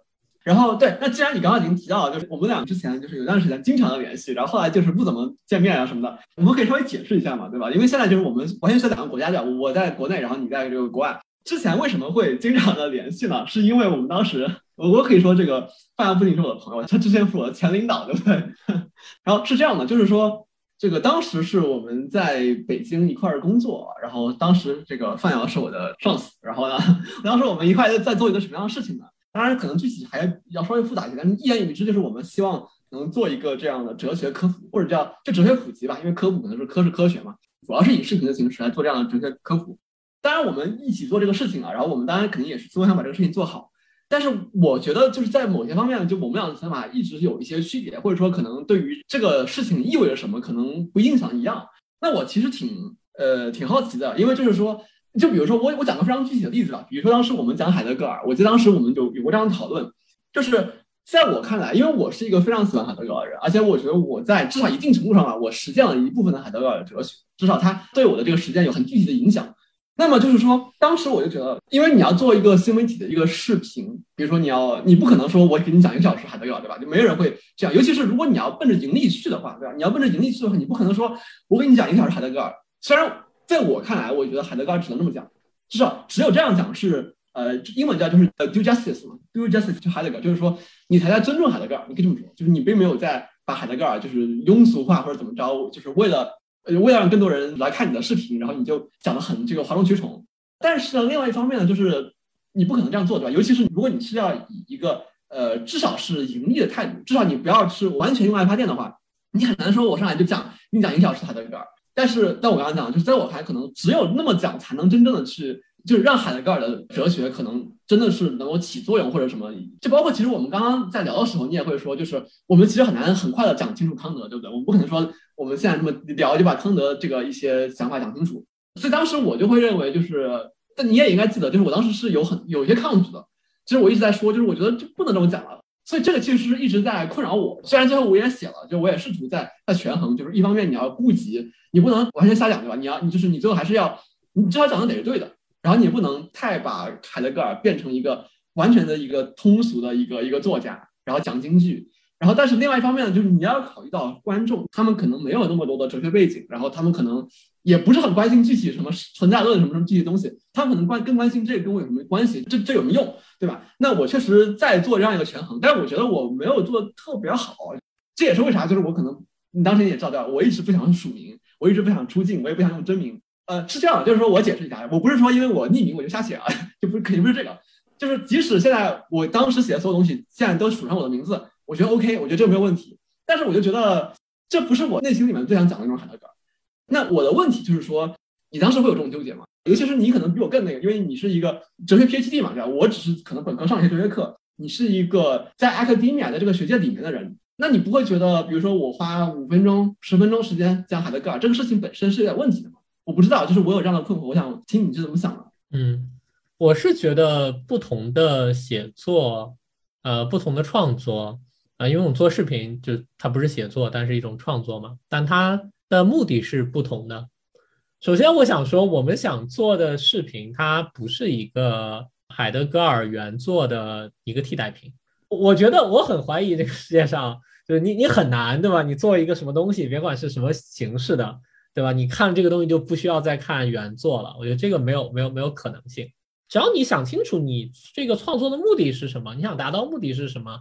然后对，那既然你刚刚已经提到了，就是我们俩之前就是有段时间经常的联系，然后后来就是不怎么见面啊什么的，我们可以稍微解释一下嘛，对吧？因为现在就是我们完全是两个国家的，我在国内，然后你在这个国外。之前为什么会经常的联系呢？是因为我们当时，我我可以说这个范阳不仅是我的朋友，他之前是我的前领导，对不对？然后是这样的，就是说，这个当时是我们在北京一块儿工作，然后当时这个范瑶是我的上司，然后呢，当时我们一块在做一个什么样的事情呢？当然可能具体还要稍微复杂一些，但一言以蔽之就是我们希望能做一个这样的哲学科普，或者叫就哲学普及吧，因为科普可能是科是科学嘛，主要是以视频的形式来做这样的哲学科普。当然我们一起做这个事情啊，然后我们当然肯定也是希望想把这个事情做好。但是我觉得就是在某些方面，就我们俩的想法一直有一些区别，或者说可能对于这个事情意味着什么，可能不印象一样。那我其实挺呃挺好奇的，因为就是说，就比如说我我讲个非常具体的例子啊，比如说当时我们讲海德格尔，我记得当时我们有有过这样的讨论，就是在我看来，因为我是一个非常喜欢海德格尔的人，而且我觉得我在至少一定程度上啊，我实践了一部分的海德格尔的哲学，至少他对我的这个实践有很具体的影响。那么就是说，当时我就觉得，因为你要做一个新媒体的一个视频，比如说你要，你不可能说我给你讲一个小时海德格尔，对吧？就没有人会这样。尤其是如果你要奔着盈利去的话，对吧？你要奔着盈利去的话，你不可能说我给你讲一个小时海德格尔。虽然在我看来，我觉得海德格尔只能这么讲，至少只有这样讲是，呃，英文叫就是呃 do justice 嘛，do justice to Haidar 就是说你才在尊重海德格尔，你可以这么说，就是你并没有在把海德格尔就是庸俗化或者怎么着，就是为了为了让更多人来看你的视频，然后你就讲的很这个哗众取宠。但是呢，另外一方面呢，就是你不可能这样做，对吧？尤其是如果你是要以一个呃至少是盈利的态度，至少你不要是完全用爱发电的话，你很难说我上来就讲，你讲一个小时海德格尔。但是，但我刚刚讲，就是在我看来，可能只有那么讲，才能真正的去，就是让海德格尔的哲学可能真的是能够起作用或者什么。就包括其实我们刚刚在聊的时候，你也会说，就是我们其实很难很快的讲清楚康德，对不对？我们不可能说我们现在这么聊就把康德这个一些想法讲清楚。所以当时我就会认为，就是，但你也应该记得，就是我当时是有很有一些抗拒的。其实我一直在说，就是我觉得就不能这么讲了。所以这个其实是一直在困扰我。虽然最后我也写了，就我也试图在在权衡，就是一方面你要顾及，你不能完全瞎讲，对吧？你要你就是你最后还是要，你至少讲的得是对的。然后你不能太把海德格尔变成一个完全的一个通俗的一个一个作家，然后讲京剧。然后，但是另外一方面呢，就是你要考虑到观众，他们可能没有那么多的哲学背景，然后他们可能也不是很关心具体什么存在论什么什么具体东西，他们可能关更关心这个跟我有什么关系，这这有什么用，对吧？那我确实在做这样一个权衡，但是我觉得我没有做的特别好，这也是为啥，就是我可能你当时也照掉，我一直不想署名，我一直不想出镜，我也不想用真名。呃，是这样，就是说我解释一下，我不是说因为我匿名我就瞎写啊，就不是肯定不是这个，就是即使现在我当时写的所有东西现在都署上我的名字。我觉得 OK，我觉得这个没有问题，但是我就觉得这不是我内心里面最想讲的那种海德格尔。那我的问题就是说，你当时会有这种纠结吗？尤其是你可能比我更那个，因为你是一个哲学 PhD 嘛，对吧？我只是可能本科上一些哲学课，你是一个在 academia 的这个学界里面的人，那你不会觉得，比如说我花五分钟、十分钟时间讲海德格尔这个事情本身是有点问题的吗？我不知道，就是我有这样的困惑，我想听你是怎么想的。嗯，我是觉得不同的写作，呃，不同的创作。啊，因为我们做视频，就它不是写作，但是一种创作嘛。但它的目的是不同的。首先，我想说，我们想做的视频，它不是一个海德格尔原作的一个替代品。我觉得我很怀疑这个世界上，就是你你很难，对吧？你做一个什么东西，别管是什么形式的，对吧？你看这个东西就不需要再看原作了。我觉得这个没有没有没有可能性。只要你想清楚，你这个创作的目的是什么，你想达到目的是什么。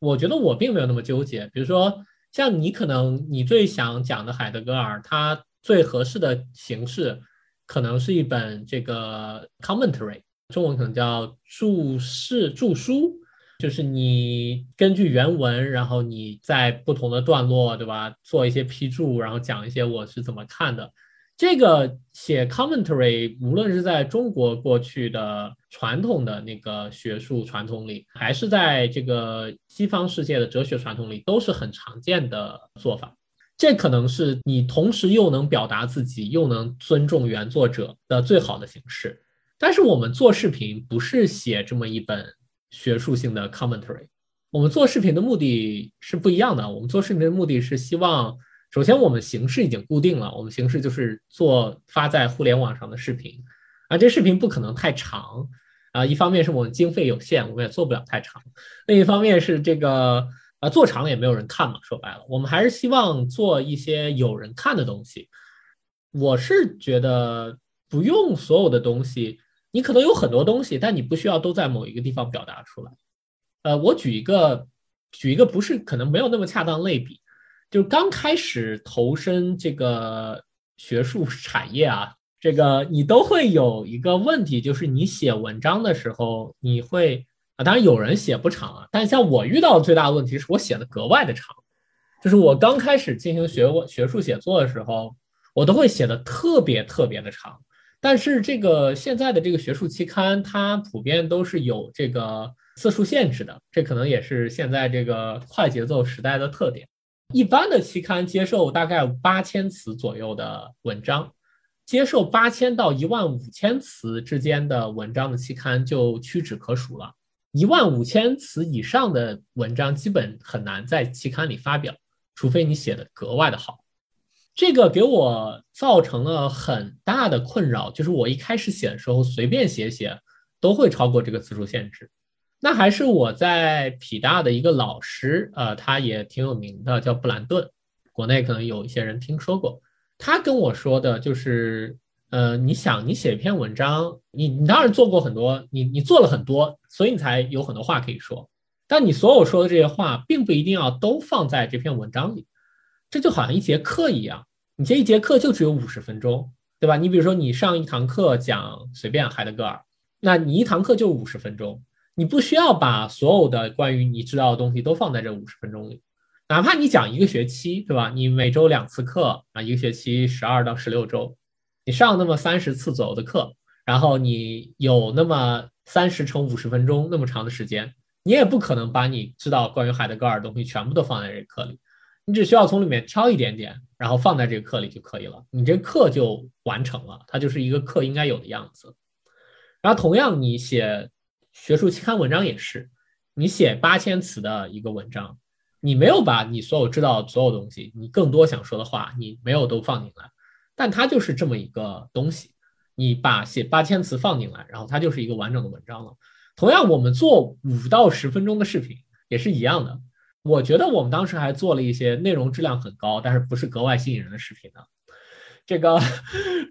我觉得我并没有那么纠结，比如说像你可能你最想讲的海德格尔，他最合适的形式可能是一本这个 commentary，中文可能叫注释注书，就是你根据原文，然后你在不同的段落，对吧，做一些批注，然后讲一些我是怎么看的。这个写 commentary，无论是在中国过去的传统的那个学术传统里，还是在这个西方世界的哲学传统里，都是很常见的做法。这可能是你同时又能表达自己，又能尊重原作者的最好的形式。但是我们做视频不是写这么一本学术性的 commentary，我们做视频的目的是不一样的。我们做视频的目的是希望。首先，我们形式已经固定了，我们形式就是做发在互联网上的视频，啊，这视频不可能太长，啊，一方面是我们经费有限，我们也做不了太长，另一方面是这个，啊，做长了也没有人看嘛，说白了，我们还是希望做一些有人看的东西。我是觉得不用所有的东西，你可能有很多东西，但你不需要都在某一个地方表达出来。呃，我举一个，举一个不是可能没有那么恰当类比。就刚开始投身这个学术产业啊，这个你都会有一个问题，就是你写文章的时候，你会啊，当然有人写不长啊，但像我遇到的最大的问题是我写的格外的长，就是我刚开始进行学学术写作的时候，我都会写的特别特别的长。但是这个现在的这个学术期刊，它普遍都是有这个字数限制的，这可能也是现在这个快节奏时代的特点。一般的期刊接受大概八千词左右的文章，接受八千到一万五千词之间的文章的期刊就屈指可数了。一万五千词以上的文章基本很难在期刊里发表，除非你写的格外的好。这个给我造成了很大的困扰，就是我一开始写的时候随便写写都会超过这个字数限制。那还是我在匹大的一个老师，呃，他也挺有名的，叫布兰顿，国内可能有一些人听说过。他跟我说的就是，呃，你想你写一篇文章，你你当然做过很多，你你做了很多，所以你才有很多话可以说。但你所有说的这些话，并不一定要都放在这篇文章里。这就好像一节课一样，你这一节课就只有五十分钟，对吧？你比如说你上一堂课讲随便海德格尔，那你一堂课就五十分钟，你不需要把所有的关于你知道的东西都放在这五十分钟里，哪怕你讲一个学期，对吧？你每周两次课啊，一个学期十二到十六周，你上那么三十次左右的课，然后你有那么三十乘五十分钟那么长的时间，你也不可能把你知道关于海德格尔的东西全部都放在这课里。你只需要从里面挑一点点，然后放在这个课里就可以了，你这课就完成了，它就是一个课应该有的样子。然后同样，你写学术期刊文章也是，你写八千词的一个文章，你没有把你所有知道所有东西，你更多想说的话，你没有都放进来，但它就是这么一个东西，你把写八千词放进来，然后它就是一个完整的文章了。同样，我们做五到十分钟的视频也是一样的。我觉得我们当时还做了一些内容质量很高，但是不是格外吸引人的视频呢。这个，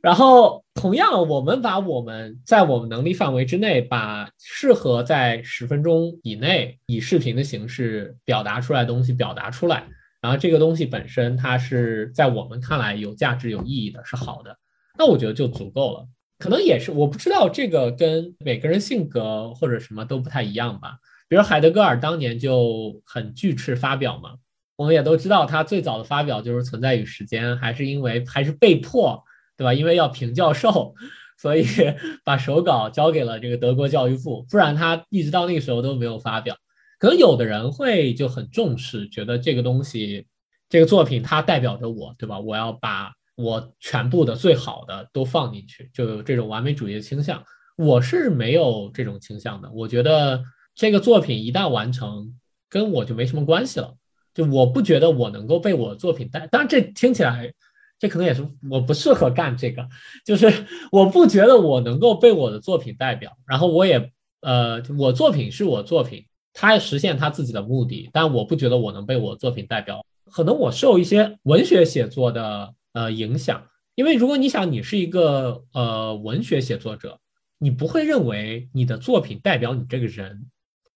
然后同样，我们把我们在我们能力范围之内，把适合在十分钟以内以视频的形式表达出来的东西表达出来，然后这个东西本身它是在我们看来有价值、有意义的，是好的，那我觉得就足够了。可能也是我不知道这个跟每个人性格或者什么都不太一样吧。比如海德格尔当年就很拒斥发表嘛，我们也都知道他最早的发表就是《存在与时间》，还是因为还是被迫，对吧？因为要评教授，所以 把手稿交给了这个德国教育部，不然他一直到那个时候都没有发表。可能有的人会就很重视，觉得这个东西，这个作品它代表着我，对吧？我要把我全部的最好的都放进去，就有这种完美主义的倾向。我是没有这种倾向的，我觉得。这个作品一旦完成，跟我就没什么关系了。就我不觉得我能够被我的作品带，当然这听起来，这可能也是我不适合干这个。就是 我不觉得我能够被我的作品代表，然后我也呃，我作品是我作品，它实现它自己的目的，但我不觉得我能被我作品代表。可能我受一些文学写作的呃影响，因为如果你想你是一个呃文学写作者，你不会认为你的作品代表你这个人。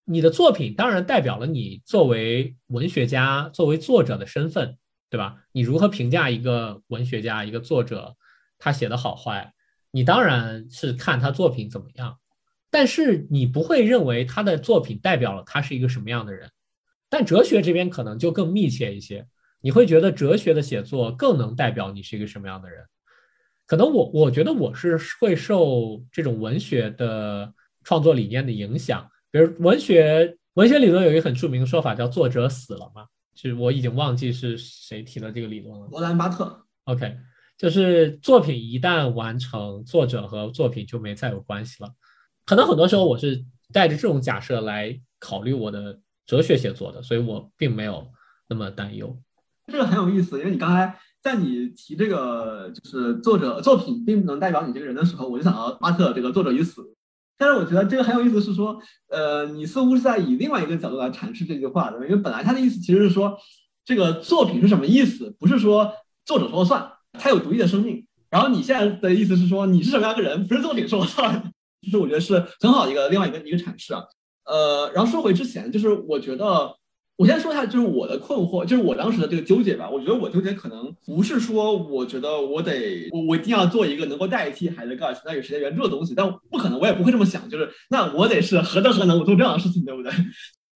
你的作品当然代表了你作为文学家、作为作者的身份，对吧？你如何评价一个文学家、一个作者，他写的好坏？你当然是看他作品怎么样，但是你不会认为他的作品代表了他是一个什么样的人。但哲学这边可能就更密切一些，你会觉得哲学的写作更能代表你是一个什么样的人。可能我我觉得我是会受这种文学的创作理念的影响。比如文学文学理论有一个很著名的说法叫“作者死了”嘛，就是我已经忘记是谁提的这个理论了。罗兰巴特。OK，就是作品一旦完成，作者和作品就没再有关系了。可能很多时候我是带着这种假设来考虑我的哲学写作的，所以我并没有那么担忧。这个很有意思，因为你刚才在你提这个就是作者作品并不能代表你这个人的时候，我就想到巴特这个“作者已死”。但是我觉得这个很有意思，是说，呃，你似乎是在以另外一个角度来阐释这句话的，因为本来他的意思其实是说，这个作品是什么意思，不是说作者说了算，他有独立的生命。然后你现在的意思是说，你是什么样的人，不是作品说了算。就是我觉得是很好的一个另外一个一个阐释啊。呃，然后说回之前，就是我觉得我先说一下，就是我的困惑，就是我当时的这个纠结吧。我觉得我纠结可能不是说，我觉得我得我我一定要做一个能够代替海德格尔存在于时间原著的东西，但不可能，我也不会这么想。就是那我得是何德何能，我做这样的事情，对不对？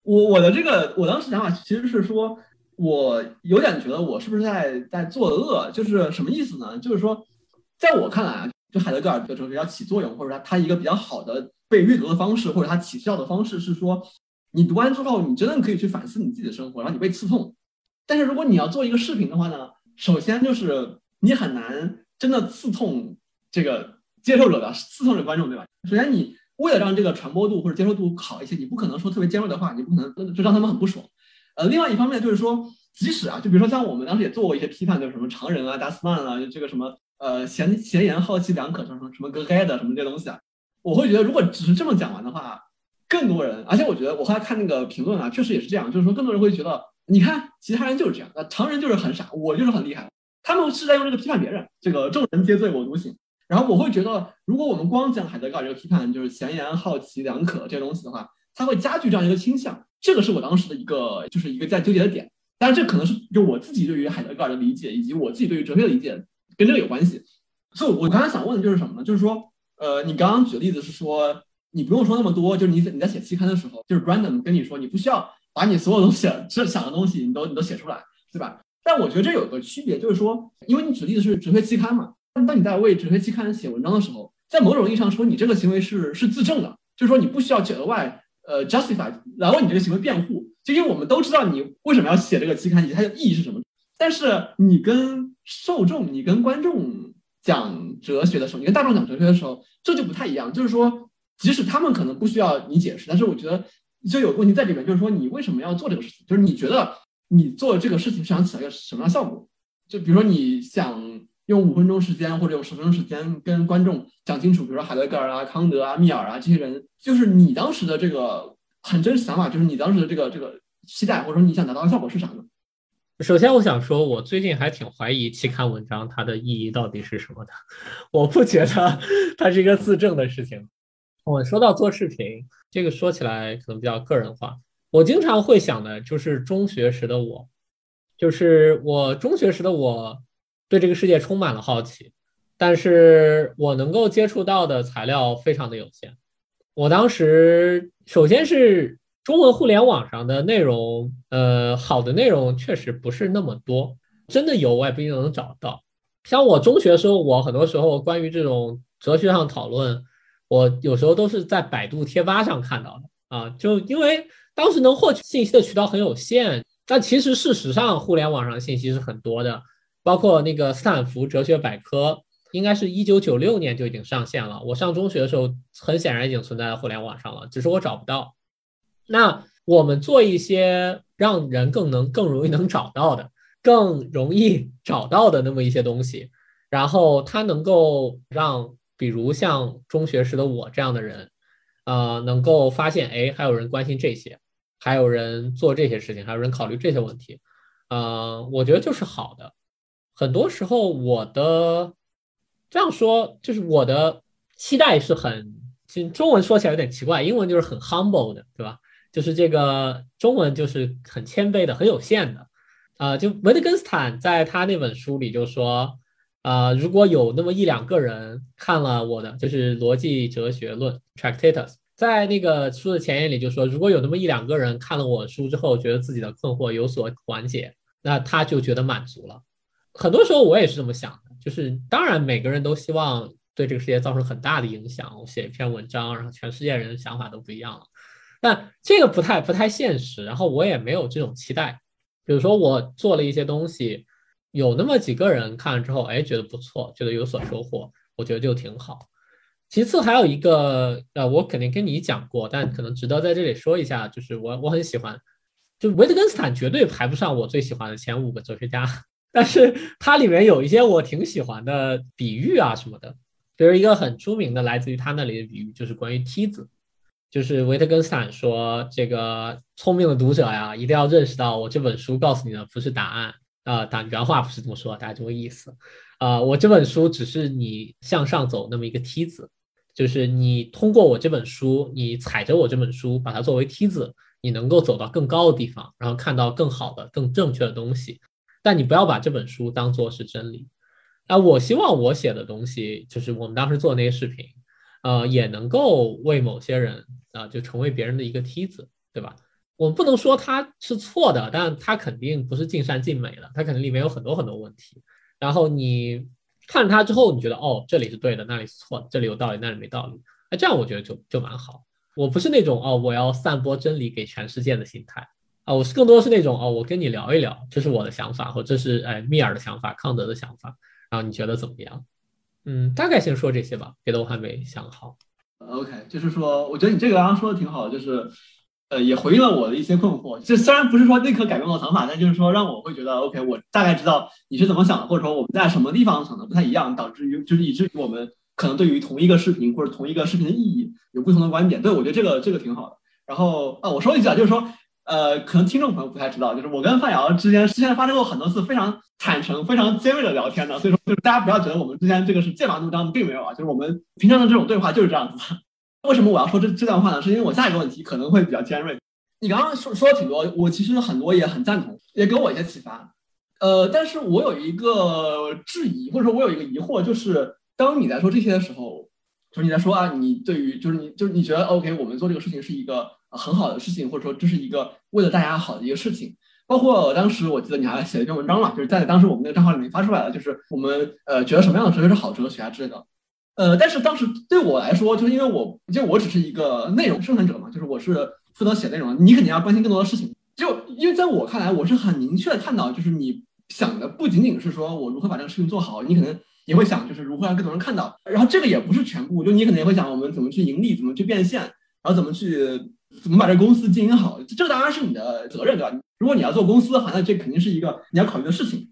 我我的这个我当时想法其实是说，我有点觉得我是不是在在作恶？就是什么意思呢？就是说，在我看来啊，就海德格尔的哲学要起作用，或者说他一个比较好的被阅读的方式，或者他起效的方式是说。你读完之后，你真的可以去反思你自己的生活，然后你被刺痛。但是如果你要做一个视频的话呢，首先就是你很难真的刺痛这个接受者的，刺痛这观众，对吧？首先你为了让这个传播度或者接受度好一些，你不可能说特别尖锐的话，你不可能就让他们很不爽。呃，另外一方面就是说，即使啊，就比如说像我们当时也做过一些批判，就是什么常人啊、达斯曼啊，这个什么呃闲闲言好奇两可什么什么隔开的什么这些东西啊，我会觉得如果只是这么讲完的话。更多人，而且我觉得我后来看那个评论啊，确实也是这样，就是说更多人会觉得，你看其他人就是这样，那常人就是很傻，我就是很厉害，他们是在用这个批判别人，这个众人皆醉我独醒。然后我会觉得，如果我们光讲海德格尔这个批判，就是闲言好奇两可这些东西的话，它会加剧这样一个倾向，这个是我当时的一个就是一个在纠结的点。但是这可能是就我自己对于海德格尔的理解，以及我自己对于哲学的理解跟这个有关系。所以，我刚才想问的就是什么呢？就是说，呃，你刚刚举的例子是说。你不用说那么多，就是你你在写期刊的时候，就是 random 跟你说，你不需要把你所有东西、这想的东西，你都你都写出来，对吧？但我觉得这有个区别，就是说，因为你举例子是哲学期刊嘛，但当你在为哲学期刊写文章的时候，在某种意义上说，你这个行为是是自证的，就是说你不需要去额外呃 justify，然后你这个行为辩护，就因为我们都知道你为什么要写这个期刊以及它的意义是什么。但是你跟受众、你跟观众讲哲学的时候，你跟大众讲哲学的时候，这就不太一样，就是说。即使他们可能不需要你解释，但是我觉得就有问题在里面，就是说你为什么要做这个事情？就是你觉得你做这个事情是想起到一个什么样的效果？就比如说你想用五分钟时间或者用十分钟时间跟观众讲清楚，比如说海德格尔啊、康德啊、密尔啊这些人，就是你当时的这个很真实想法，就是你当时的这个这个期待，或者说你想达到的效果是啥呢？首先，我想说，我最近还挺怀疑期刊文章它的意义到底是什么的。我不觉得它是一个自证的事情。我说到做视频，这个说起来可能比较个人化。我经常会想的就是中学时的我，就是我中学时的我，对这个世界充满了好奇，但是我能够接触到的材料非常的有限。我当时首先是中文互联网上的内容，呃，好的内容确实不是那么多，真的有我也不一定能找到。像我中学时候，我很多时候关于这种哲学上讨论。我有时候都是在百度贴吧上看到的啊，就因为当时能获取信息的渠道很有限，但其实事实上互联网上信息是很多的，包括那个斯坦福哲学百科，应该是一九九六年就已经上线了。我上中学的时候，很显然已经存在互联网上了，只是我找不到。那我们做一些让人更能、更容易能找到的、更容易找到的那么一些东西，然后它能够让。比如像中学时的我这样的人，呃，能够发现，哎，还有人关心这些，还有人做这些事情，还有人考虑这些问题，呃，我觉得就是好的。很多时候，我的这样说就是我的期待是很，中文说起来有点奇怪，英文就是很 humble 的，对吧？就是这个中文就是很谦卑的，很有限的。啊，就维特根斯坦在他那本书里就说。啊，如果有那么一两个人看了我的，就是《逻辑哲学论》（Tractatus），在那个书的前言里就说，如果有那么一两个人看了我书之后，觉得自己的困惑有所缓解，那他就觉得满足了。很多时候我也是这么想的，就是当然每个人都希望对这个世界造成很大的影响。我写一篇文章，然后全世界人的想法都不一样了，但这个不太不太现实。然后我也没有这种期待，比如说我做了一些东西。有那么几个人看了之后，哎，觉得不错，觉得有所收获，我觉得就挺好。其次还有一个，呃，我肯定跟你讲过，但可能值得在这里说一下，就是我我很喜欢，就维特根斯坦绝对排不上我最喜欢的前五个哲学家，但是它里面有一些我挺喜欢的比喻啊什么的，比如一个很出名的来自于他那里的比喻，就是关于梯子，就是维特根斯坦说，这个聪明的读者呀，一定要认识到，我这本书告诉你的不是答案。啊，但原话不是这么说，大家这个意思。啊，我这本书只是你向上走那么一个梯子，就是你通过我这本书，你踩着我这本书，把它作为梯子，你能够走到更高的地方，然后看到更好的、更正确的东西。但你不要把这本书当做是真理。啊，我希望我写的东西，就是我们当时做那些视频，呃，也能够为某些人啊，就成为别人的一个梯子，对吧？我们不能说它是错的，但它肯定不是尽善尽美的，它肯定里面有很多很多问题。然后你看它之后，你觉得哦，这里是对的，那里是错的，这里有道理，那里没道理。哎，这样我觉得就就蛮好。我不是那种哦，我要散播真理给全世界的心态啊，我是更多是那种哦，我跟你聊一聊，这是我的想法，或这是哎密尔的想法，康德的想法。然后你觉得怎么样？嗯，大概先说这些吧，别的我还没想好。OK，就是说，我觉得你这个刚刚说的挺好，就是呃，也回应了我的一些困惑。就虽然不是说立刻改变我的想法，但就是说让我会觉得 OK，我大概知道你是怎么想的，或者说我们在什么地方想的不太一样，导致于就是以至于我们可能对于同一个视频或者同一个视频的意义有不同的观点。对我觉得这个这个挺好的。然后啊，我说一句啊，就是说。呃，可能听众朋友不太知道，就是我跟范瑶之间之前发生过很多次非常坦诚、非常尖锐的聊天的，所以说就是大家不要觉得我们之间这个是剑拔弩张，并没有啊，就是我们平常的这种对话就是这样子。为什么我要说这这段话呢？是因为我下一个问题可能会比较尖锐。你刚刚说说了挺多，我其实很多也很赞同，也给我一些启发。呃，但是我有一个质疑，或者说我有一个疑惑，就是当你在说这些的时候，就是你在说啊，你对于就是你就是你觉得 OK，我们做这个事情是一个。很好的事情，或者说这是一个为了大家好的一个事情。包括当时我记得你还写了一篇文章嘛，就是在当时我们那个账号里面发出来了，就是我们呃觉得什么样的哲学是好哲学啊之类的。呃，但是当时对我来说，就是因为我就我只是一个内容生产者嘛，就是我是负责写内容，你肯定要关心更多的事情。就因为在我看来，我是很明确的看到，就是你想的不仅仅是说我如何把这个事情做好，你可能也会想就是如何让更多人看到。然后这个也不是全部，就你可能也会想我们怎么去盈利，怎么去变现，然后怎么去。怎么把这公司经营好？这当然是你的责任，对吧？如果你要做公司的话，那这肯定是一个你要考虑的事情。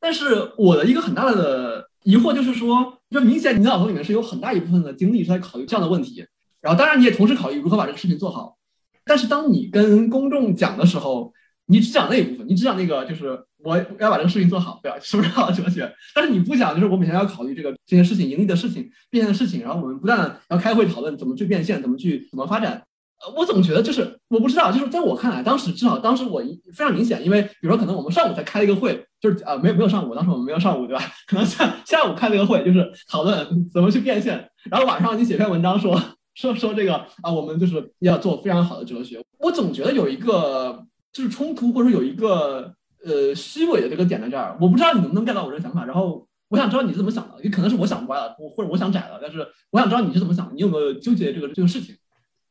但是我的一个很大的疑惑就是说，就明显你脑子里面是有很大一部分的精力是在考虑这样的问题。然后当然你也同时考虑如何把这个事情做好。但是当你跟公众讲的时候，你只讲那一部分，你只讲那个就是我要把这个事情做好，对吧？是不是好哲学？但是你不讲，就是我每天要考虑这个这件事情盈利的事情、变现的事情，然后我们不断要开会讨论怎么去变现、怎么去怎么发展。呃，我总觉得就是我不知道，就是在我看来，当时至少当时我非常明显，因为比如说可能我们上午才开了一个会，就是呃没有没有上午，当时我们没有上午对吧？可能下下午开了个会，就是讨论怎么去变现，然后晚上你写篇文章说说说这个啊，我们就是要做非常好的哲学。我总觉得有一个就是冲突，或者有一个呃虚伪的这个点在这儿，我不知道你能不能 get 到我这个想法。然后我想知道你是怎么想的，也可能是我想歪了，或者我想窄了，但是我想知道你是怎么想的，你有没有纠结这个这个事情？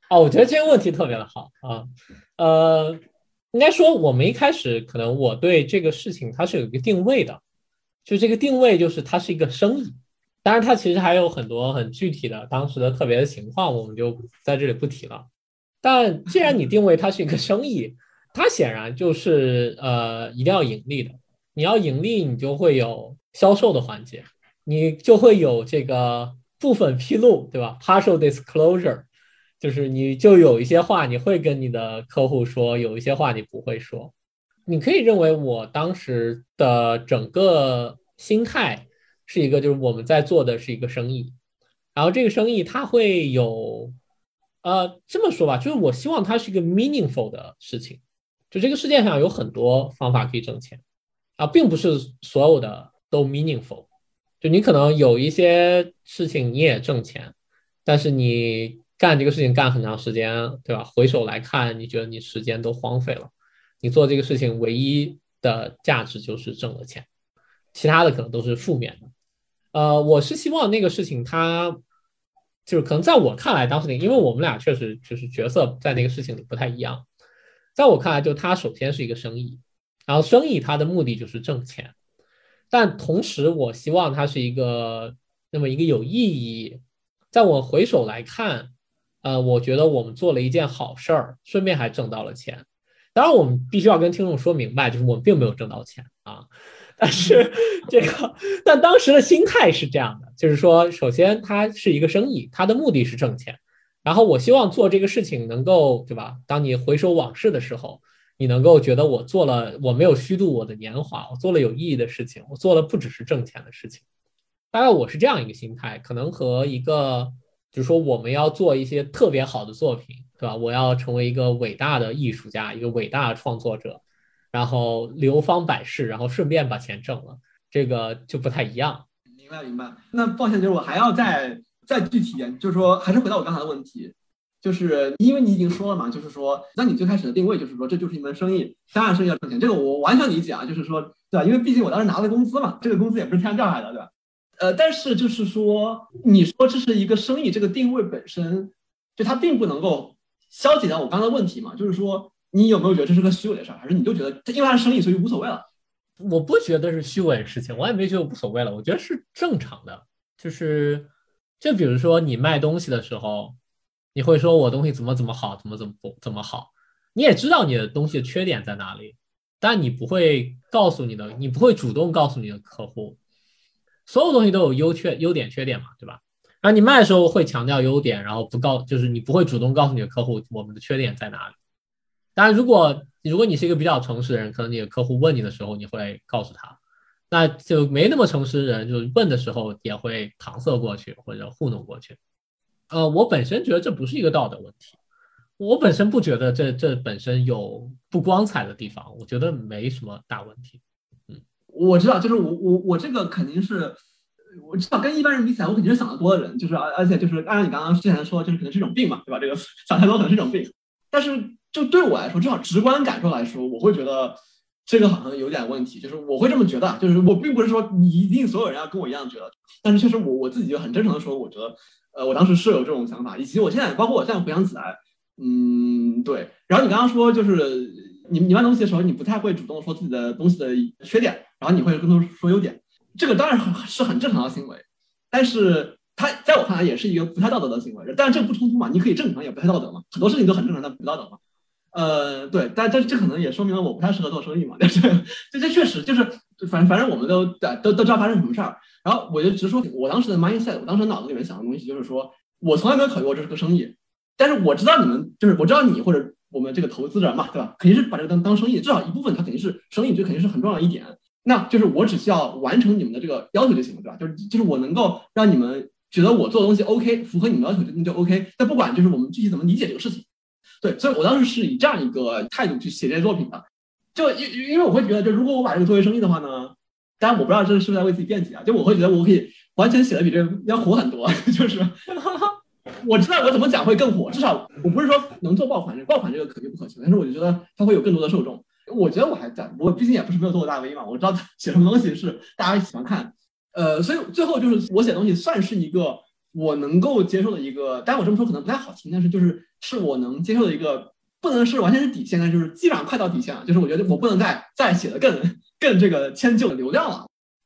哦，我觉得这个问题特别的好啊，呃，应该说我们一开始可能我对这个事情它是有一个定位的，就这个定位就是它是一个生意，当然它其实还有很多很具体的当时的特别的情况，我们就在这里不提了。但既然你定位它是一个生意，它显然就是呃一定要盈利的，你要盈利，你就会有销售的环节，你就会有这个部分披露，对吧？Partial disclosure。就是你就有一些话你会跟你的客户说，有一些话你不会说。你可以认为我当时的整个心态是一个，就是我们在做的是一个生意，然后这个生意它会有，呃，这么说吧，就是我希望它是一个 meaningful 的事情。就这个世界上有很多方法可以挣钱，啊，并不是所有的都 meaningful。就你可能有一些事情你也挣钱，但是你。干这个事情干很长时间，对吧？回首来看，你觉得你时间都荒废了。你做这个事情唯一的价值就是挣了钱，其他的可能都是负面的。呃，我是希望那个事情它就是可能在我看来，当时那因为我们俩确实就是角色在那个事情里不太一样。在我看来，就它首先是一个生意，然后生意它的目的就是挣钱，但同时我希望它是一个那么一个有意义。在我回首来看。呃，我觉得我们做了一件好事儿，顺便还挣到了钱。当然，我们必须要跟听众说明白，就是我们并没有挣到钱啊。但是 这个，但当时的心态是这样的，就是说，首先它是一个生意，它的目的是挣钱。然后我希望做这个事情能够，对吧？当你回首往事的时候，你能够觉得我做了，我没有虚度我的年华，我做了有意义的事情，我做了不只是挣钱的事情。大概我是这样一个心态，可能和一个。就是说我们要做一些特别好的作品，对吧？我要成为一个伟大的艺术家，一个伟大的创作者，然后流芳百世，然后顺便把钱挣了，这个就不太一样。明白明白。那抱歉，就是我还要再再具体点，就是说还是回到我刚才的问题，就是因为你已经说了嘛，就是说，那你最开始的定位就是说这就是一门生意，当然生意要挣钱，这个我完全理解啊，就是说，对吧？因为毕竟我当时拿了工资嘛，这个工资也不是天上掉下来的，对吧？呃，但是就是说，你说这是一个生意，这个定位本身就它并不能够消解掉我刚刚的问题嘛？就是说，你有没有觉得这是个虚伪的事儿，还是你就觉得因为它是生意，所以无所谓了？我不觉得是虚伪的事情，我也没觉得无所谓了，我觉得是正常的。就是，就比如说你卖东西的时候，你会说我东西怎么怎么好，怎么怎么不怎么好，你也知道你的东西的缺点在哪里，但你不会告诉你的，你不会主动告诉你的客户。所有东西都有优缺、优点、缺点嘛，对吧？然后你卖的时候会强调优点，然后不告，就是你不会主动告诉你的客户我们的缺点在哪里。当然，如果如果你是一个比较诚实的人，可能你的客户问你的时候，你会告诉他。那就没那么诚实的人，就问的时候也会搪塞过去或者糊弄过去。呃，我本身觉得这不是一个道德问题，我本身不觉得这这本身有不光彩的地方，我觉得没什么大问题。我知道，就是我我我这个肯定是，我知道跟一般人比起来，我肯定是想得多的人，就是而而且就是按照你刚刚之前说，就是可能是一种病嘛，对吧？这个想太多可能是一种病，但是就对我来说，至少直观感受来说，我会觉得这个好像有点问题，就是我会这么觉得，就是我并不是说你一定所有人要跟我一样觉得，但是确实我我自己就很真诚的说，我觉得，呃，我当时是有这种想法，以及我现在包括我现在回想起来，嗯，对。然后你刚刚说就是你你卖东西的时候，你不太会主动说自己的东西的缺点。然后你会更多说优点，这个当然是很正常的行为，但是他在我看来也是一个不太道德的行为。但是这个不冲突嘛，你可以正常也不太道德嘛，很多事情都很正常，但不道德嘛。呃，对，但这这可能也说明了我不太适合做生意嘛。但是这这确实就是，反正反正我们都都都知道发生什么事儿。然后我就直说，我当时的 mindset，我当时脑子里面想的东西就是说，我从来没有考虑过这是个生意，但是我知道你们就是我知道你或者我们这个投资人嘛，对吧？肯定是把这个当当生意，至少一部分它肯定是生意，这肯定是很重要的一点。那就是我只需要完成你们的这个要求就行了，对吧？就是就是我能够让你们觉得我做的东西 OK，符合你们要求就那就 OK。但不管就是我们具体怎么理解这个事情，对，所以我当时是以这样一个态度去写这些作品的。就因因为我会觉得，就如果我把这个作为生意的话呢，当然我不知道这是不是在为自己辩解啊。就我会觉得我可以完全写的比这个要火很多，就是 我知道我怎么讲会更火。至少我不是说能做爆款，爆款这个可遇不可求，但是我就觉得它会有更多的受众。我觉得我还在，我毕竟也不是没有做过大 V 嘛，我知道写什么东西是大家喜欢看，呃，所以最后就是我写东西算是一个我能够接受的一个，但我这么说可能不太好听，但是就是是我能接受的一个，不能是完全是底线，但就是基本上快到底线了，就是我觉得我不能再再写的更更这个迁就流量了。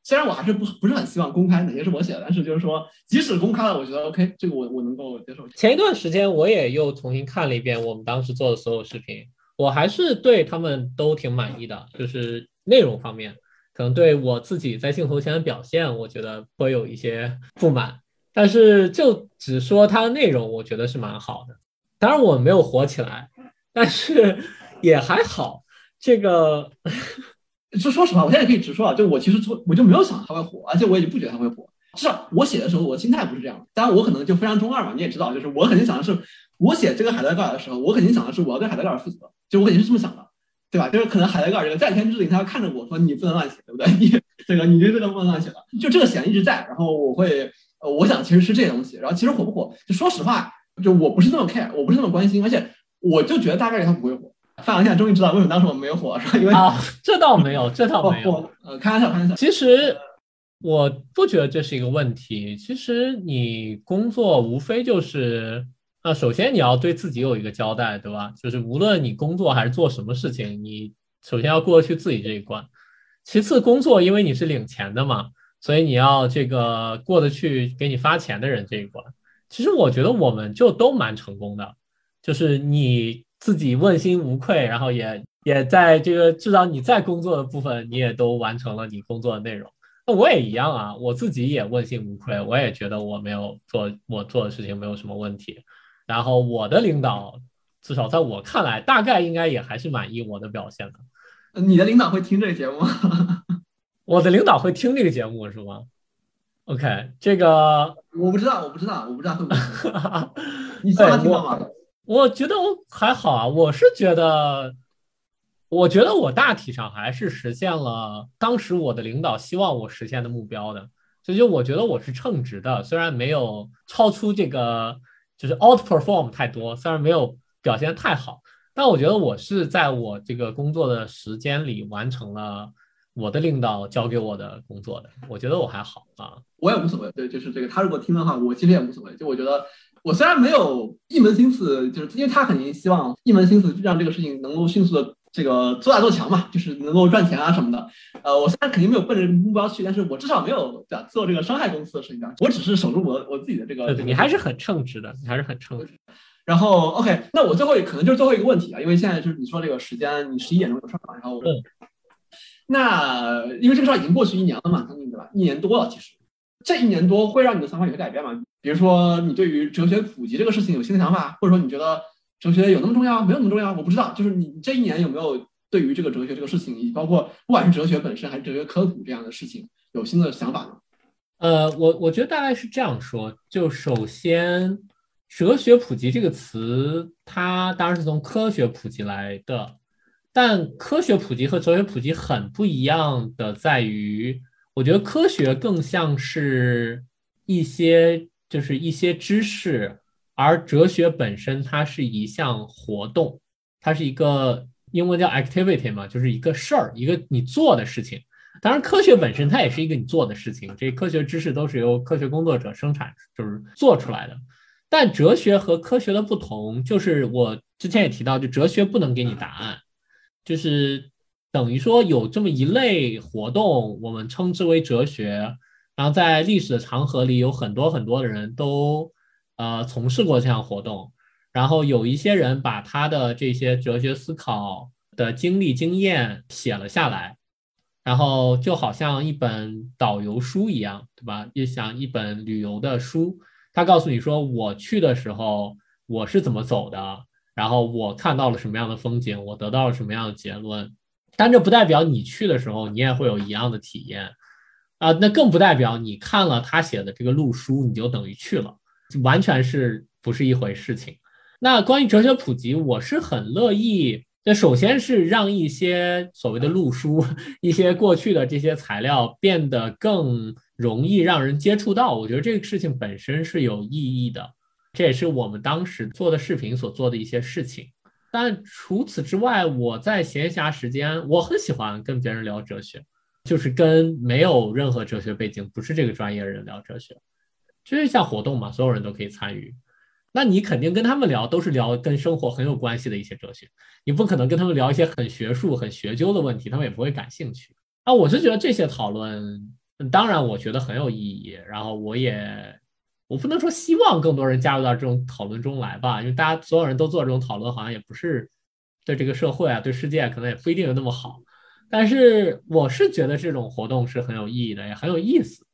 虽然我还是不不是很希望公开哪些是我写的，但是就是说即使公开了，我觉得 OK，这个我我能够接受。前一段时间我也又重新看了一遍我们当时做的所有视频。我还是对他们都挺满意的，就是内容方面，可能对我自己在镜头前的表现，我觉得会有一些不满。但是就只说它的内容，我觉得是蛮好的。当然我没有火起来，但是也还好。这个，就说实话，我现在可以直说啊，就我其实做我就没有想它会火，而且我也就不觉得它会火。至少我写的时候，我的心态不是这样。当然我可能就非常中二嘛，你也知道，就是我肯定想的是，我写这个海德格尔的时候，我肯定想的是我要对海德格尔负责。就我肯定是这么想的，对吧？就是可能海德格尔这个在天之灵，他要看着我说你不能乱写，对不对？你这个你这个不能乱写了。就这个弦一直在，然后我会，我想其实是这些东西。然后其实火不火，就说实话，就我不是那么 care，我不是那么关心，而且我就觉得大概率他不会火。范阳现在终于知道为什么当时我们没有火，是吧？因为啊，这倒没有，这倒没有。呃，开玩笑，开玩笑。其实我不觉得这是一个问题。其实你工作无非就是。那首先你要对自己有一个交代，对吧？就是无论你工作还是做什么事情，你首先要过得去自己这一关。其次，工作因为你是领钱的嘛，所以你要这个过得去给你发钱的人这一关。其实我觉得我们就都蛮成功的，就是你自己问心无愧，然后也也在这个至少你在工作的部分，你也都完成了你工作的内容。那我也一样啊，我自己也问心无愧，我也觉得我没有做我做的事情没有什么问题。然后我的领导，至少在我看来，大概应该也还是满意我的表现的。你的领导会听这个节目吗？我的领导会听这个节目是吗？OK，这个我不知道，我不知道，我不知道会不会。你算他听到吗？我觉得我还好啊，我是觉得，我觉得我大体上还是实现了当时我的领导希望我实现的目标的，所以就我觉得我是称职的，虽然没有超出这个，就是 outperform 太多，虽然没有表现太好，但我觉得我是在我这个工作的时间里完成了。我的领导交给我的工作的，我觉得我还好啊，我也无所谓。对，就是这个，他如果听的话，我其实也无所谓。就我觉得，我虽然没有一门心思，就是因为他肯定希望一门心思让这个事情能够迅速的这个做大做强嘛，就是能够赚钱啊什么的。呃，我虽然肯定没有奔着目标去，但是我至少没有做这个伤害公司的事情啊。我只是守住我我自己的这个。对你还是很称职的，你还是很称职。然后，OK，那我最后可能就是最后一个问题啊，因为现在就是你说这个时间，你十一点钟有事儿嘛，然后。那因为这个事儿已经过去一年了嘛，将近对吧？一年多了，其实这一年多会让你的想法有些改变吗？比如说你对于哲学普及这个事情有新的想法，或者说你觉得哲学有那么重要，没有那么重要？我不知道，就是你这一年有没有对于这个哲学这个事情，包括不管是哲学本身还是哲学科普这样的事情，有新的想法呢？呃，我我觉得大概是这样说，就首先哲学普及这个词，它当然是从科学普及来的。但科学普及和哲学普及很不一样的在于，我觉得科学更像是一些就是一些知识，而哲学本身它是一项活动，它是一个英文叫 activity 嘛，就是一个事儿，一个你做的事情。当然，科学本身它也是一个你做的事情，这科学知识都是由科学工作者生产，就是做出来的。但哲学和科学的不同，就是我之前也提到，就哲学不能给你答案。就是等于说有这么一类活动，我们称之为哲学。然后在历史的长河里，有很多很多的人都呃从事过这项活动。然后有一些人把他的这些哲学思考的经历经验写了下来，然后就好像一本导游书一样，对吧？就像一本旅游的书，他告诉你说我去的时候我是怎么走的。然后我看到了什么样的风景，我得到了什么样的结论，但这不代表你去的时候你也会有一样的体验啊，那更不代表你看了他写的这个路书你就等于去了，完全是不是一回事情。那关于哲学普及，我是很乐意。那首先是让一些所谓的路书，一些过去的这些材料变得更容易让人接触到，我觉得这个事情本身是有意义的。这也是我们当时做的视频所做的一些事情，但除此之外，我在闲暇时间，我很喜欢跟别人聊哲学，就是跟没有任何哲学背景、不是这个专业的人聊哲学，就是一项活动嘛，所有人都可以参与。那你肯定跟他们聊，都是聊跟生活很有关系的一些哲学，你不可能跟他们聊一些很学术、很学究的问题，他们也不会感兴趣。啊，我是觉得这些讨论，当然我觉得很有意义，然后我也。我不能说希望更多人加入到这种讨论中来吧，因为大家所有人都做这种讨论，好像也不是对这个社会啊、对世界可能也不一定有那么好。但是我是觉得这种活动是很有意义的，也很有意思。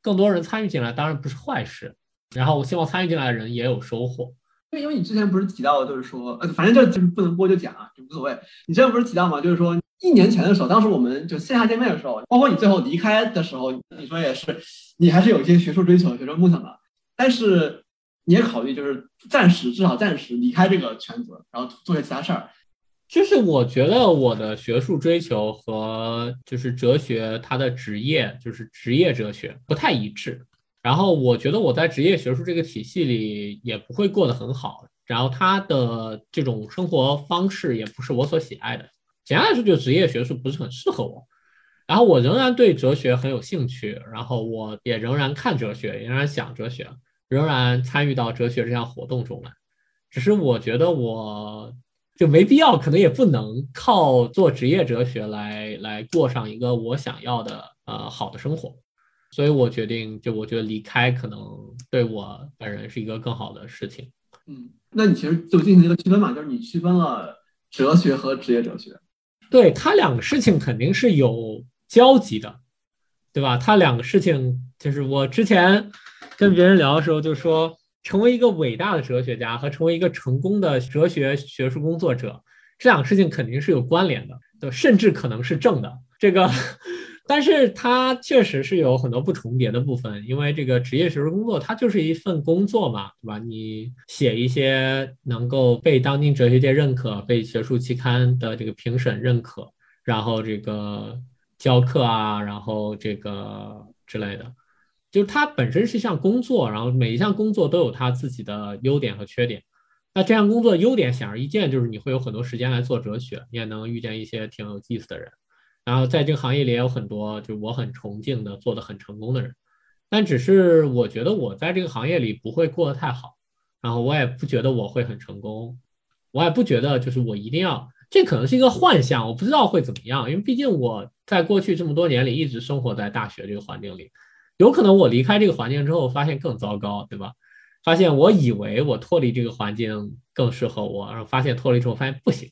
更多人参与进来当然不是坏事。然后我希望参与进来的人也有收获。因为因为你之前不是提到，就是说，呃，反正就就是不能播就讲啊，就无所谓。你之前不是提到吗，就是说一年前的时候，当时我们就线下见面的时候，包括你最后离开的时候，你说也是，你还是有一些学术追求、学术梦想的。但是你也考虑，就是暂时至少暂时离开这个圈子，然后做些其他事儿。就是我觉得我的学术追求和就是哲学它的职业，就是职业哲学不太一致。然后我觉得我在职业学术这个体系里也不会过得很好。然后他的这种生活方式也不是我所喜爱的。简单来说，就职业学术不是很适合我。然后我仍然对哲学很有兴趣，然后我也仍然看哲学，仍然想哲学。仍然参与到哲学这项活动中来，只是我觉得我就没必要，可能也不能靠做职业哲学来来过上一个我想要的呃好的生活，所以我决定就我觉得离开可能对我本人是一个更好的事情。嗯，那你其实就进行一个区分嘛，就是你区分了哲学和职业哲学，对他两个事情肯定是有交集的，对吧？他两个事情就是我之前。跟别人聊的时候就说，成为一个伟大的哲学家和成为一个成功的哲学学术工作者，这两个事情肯定是有关联的，就甚至可能是正的。这个，但是它确实是有很多不重叠的部分，因为这个职业学术工作它就是一份工作嘛，对吧？你写一些能够被当今哲学界认可、被学术期刊的这个评审认可，然后这个教课啊，然后这个之类的，就是它本身是一项工作，然后每一项工作都有它自己的优点和缺点。那这项工作优点显而易见，就是你会有很多时间来做哲学，你也能遇见一些挺有意思的人。然后在这个行业里也有很多，就是我很崇敬的做的很成功的人。但只是我觉得我在这个行业里不会过得太好，然后我也不觉得我会很成功，我也不觉得就是我一定要，这可能是一个幻象，我不知道会怎么样，因为毕竟我在过去这么多年里一直生活在大学这个环境里，有可能我离开这个环境之后发现更糟糕，对吧？发现我以为我脱离这个环境更适合我，然后发现脱离之后发现不行，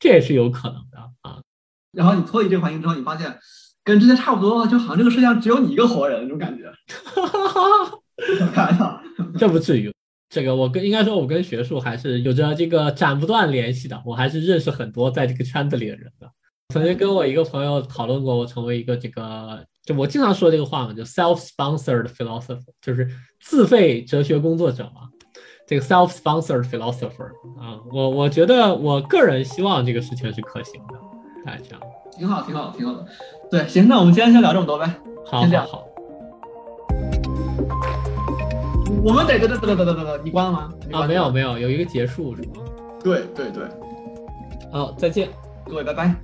这也是有可能的啊。然后你脱离这个环境之后，你发现跟之前差不多，就好像这个世界上只有你一个活人那种感觉。开玩笑，这不至于。这个我跟应该说，我跟学术还是有着这个斩不断联系的。我还是认识很多在这个圈子里的人的。曾经跟我一个朋友讨论过，我成为一个这个，就我经常说这个话嘛，就 self-sponsored philosopher，就是自费哲学工作者嘛。这个 self-sponsored philosopher 啊，我我觉得我个人希望这个事情是可行的。哎，这样挺好，挺好，挺好的。对，行，那我们今天先聊这么多呗。好，先这样。好。我们得得得得得得得，你关了吗？啊，没有没有，有一个结束是吗？对对对。好，再见，各位，拜拜。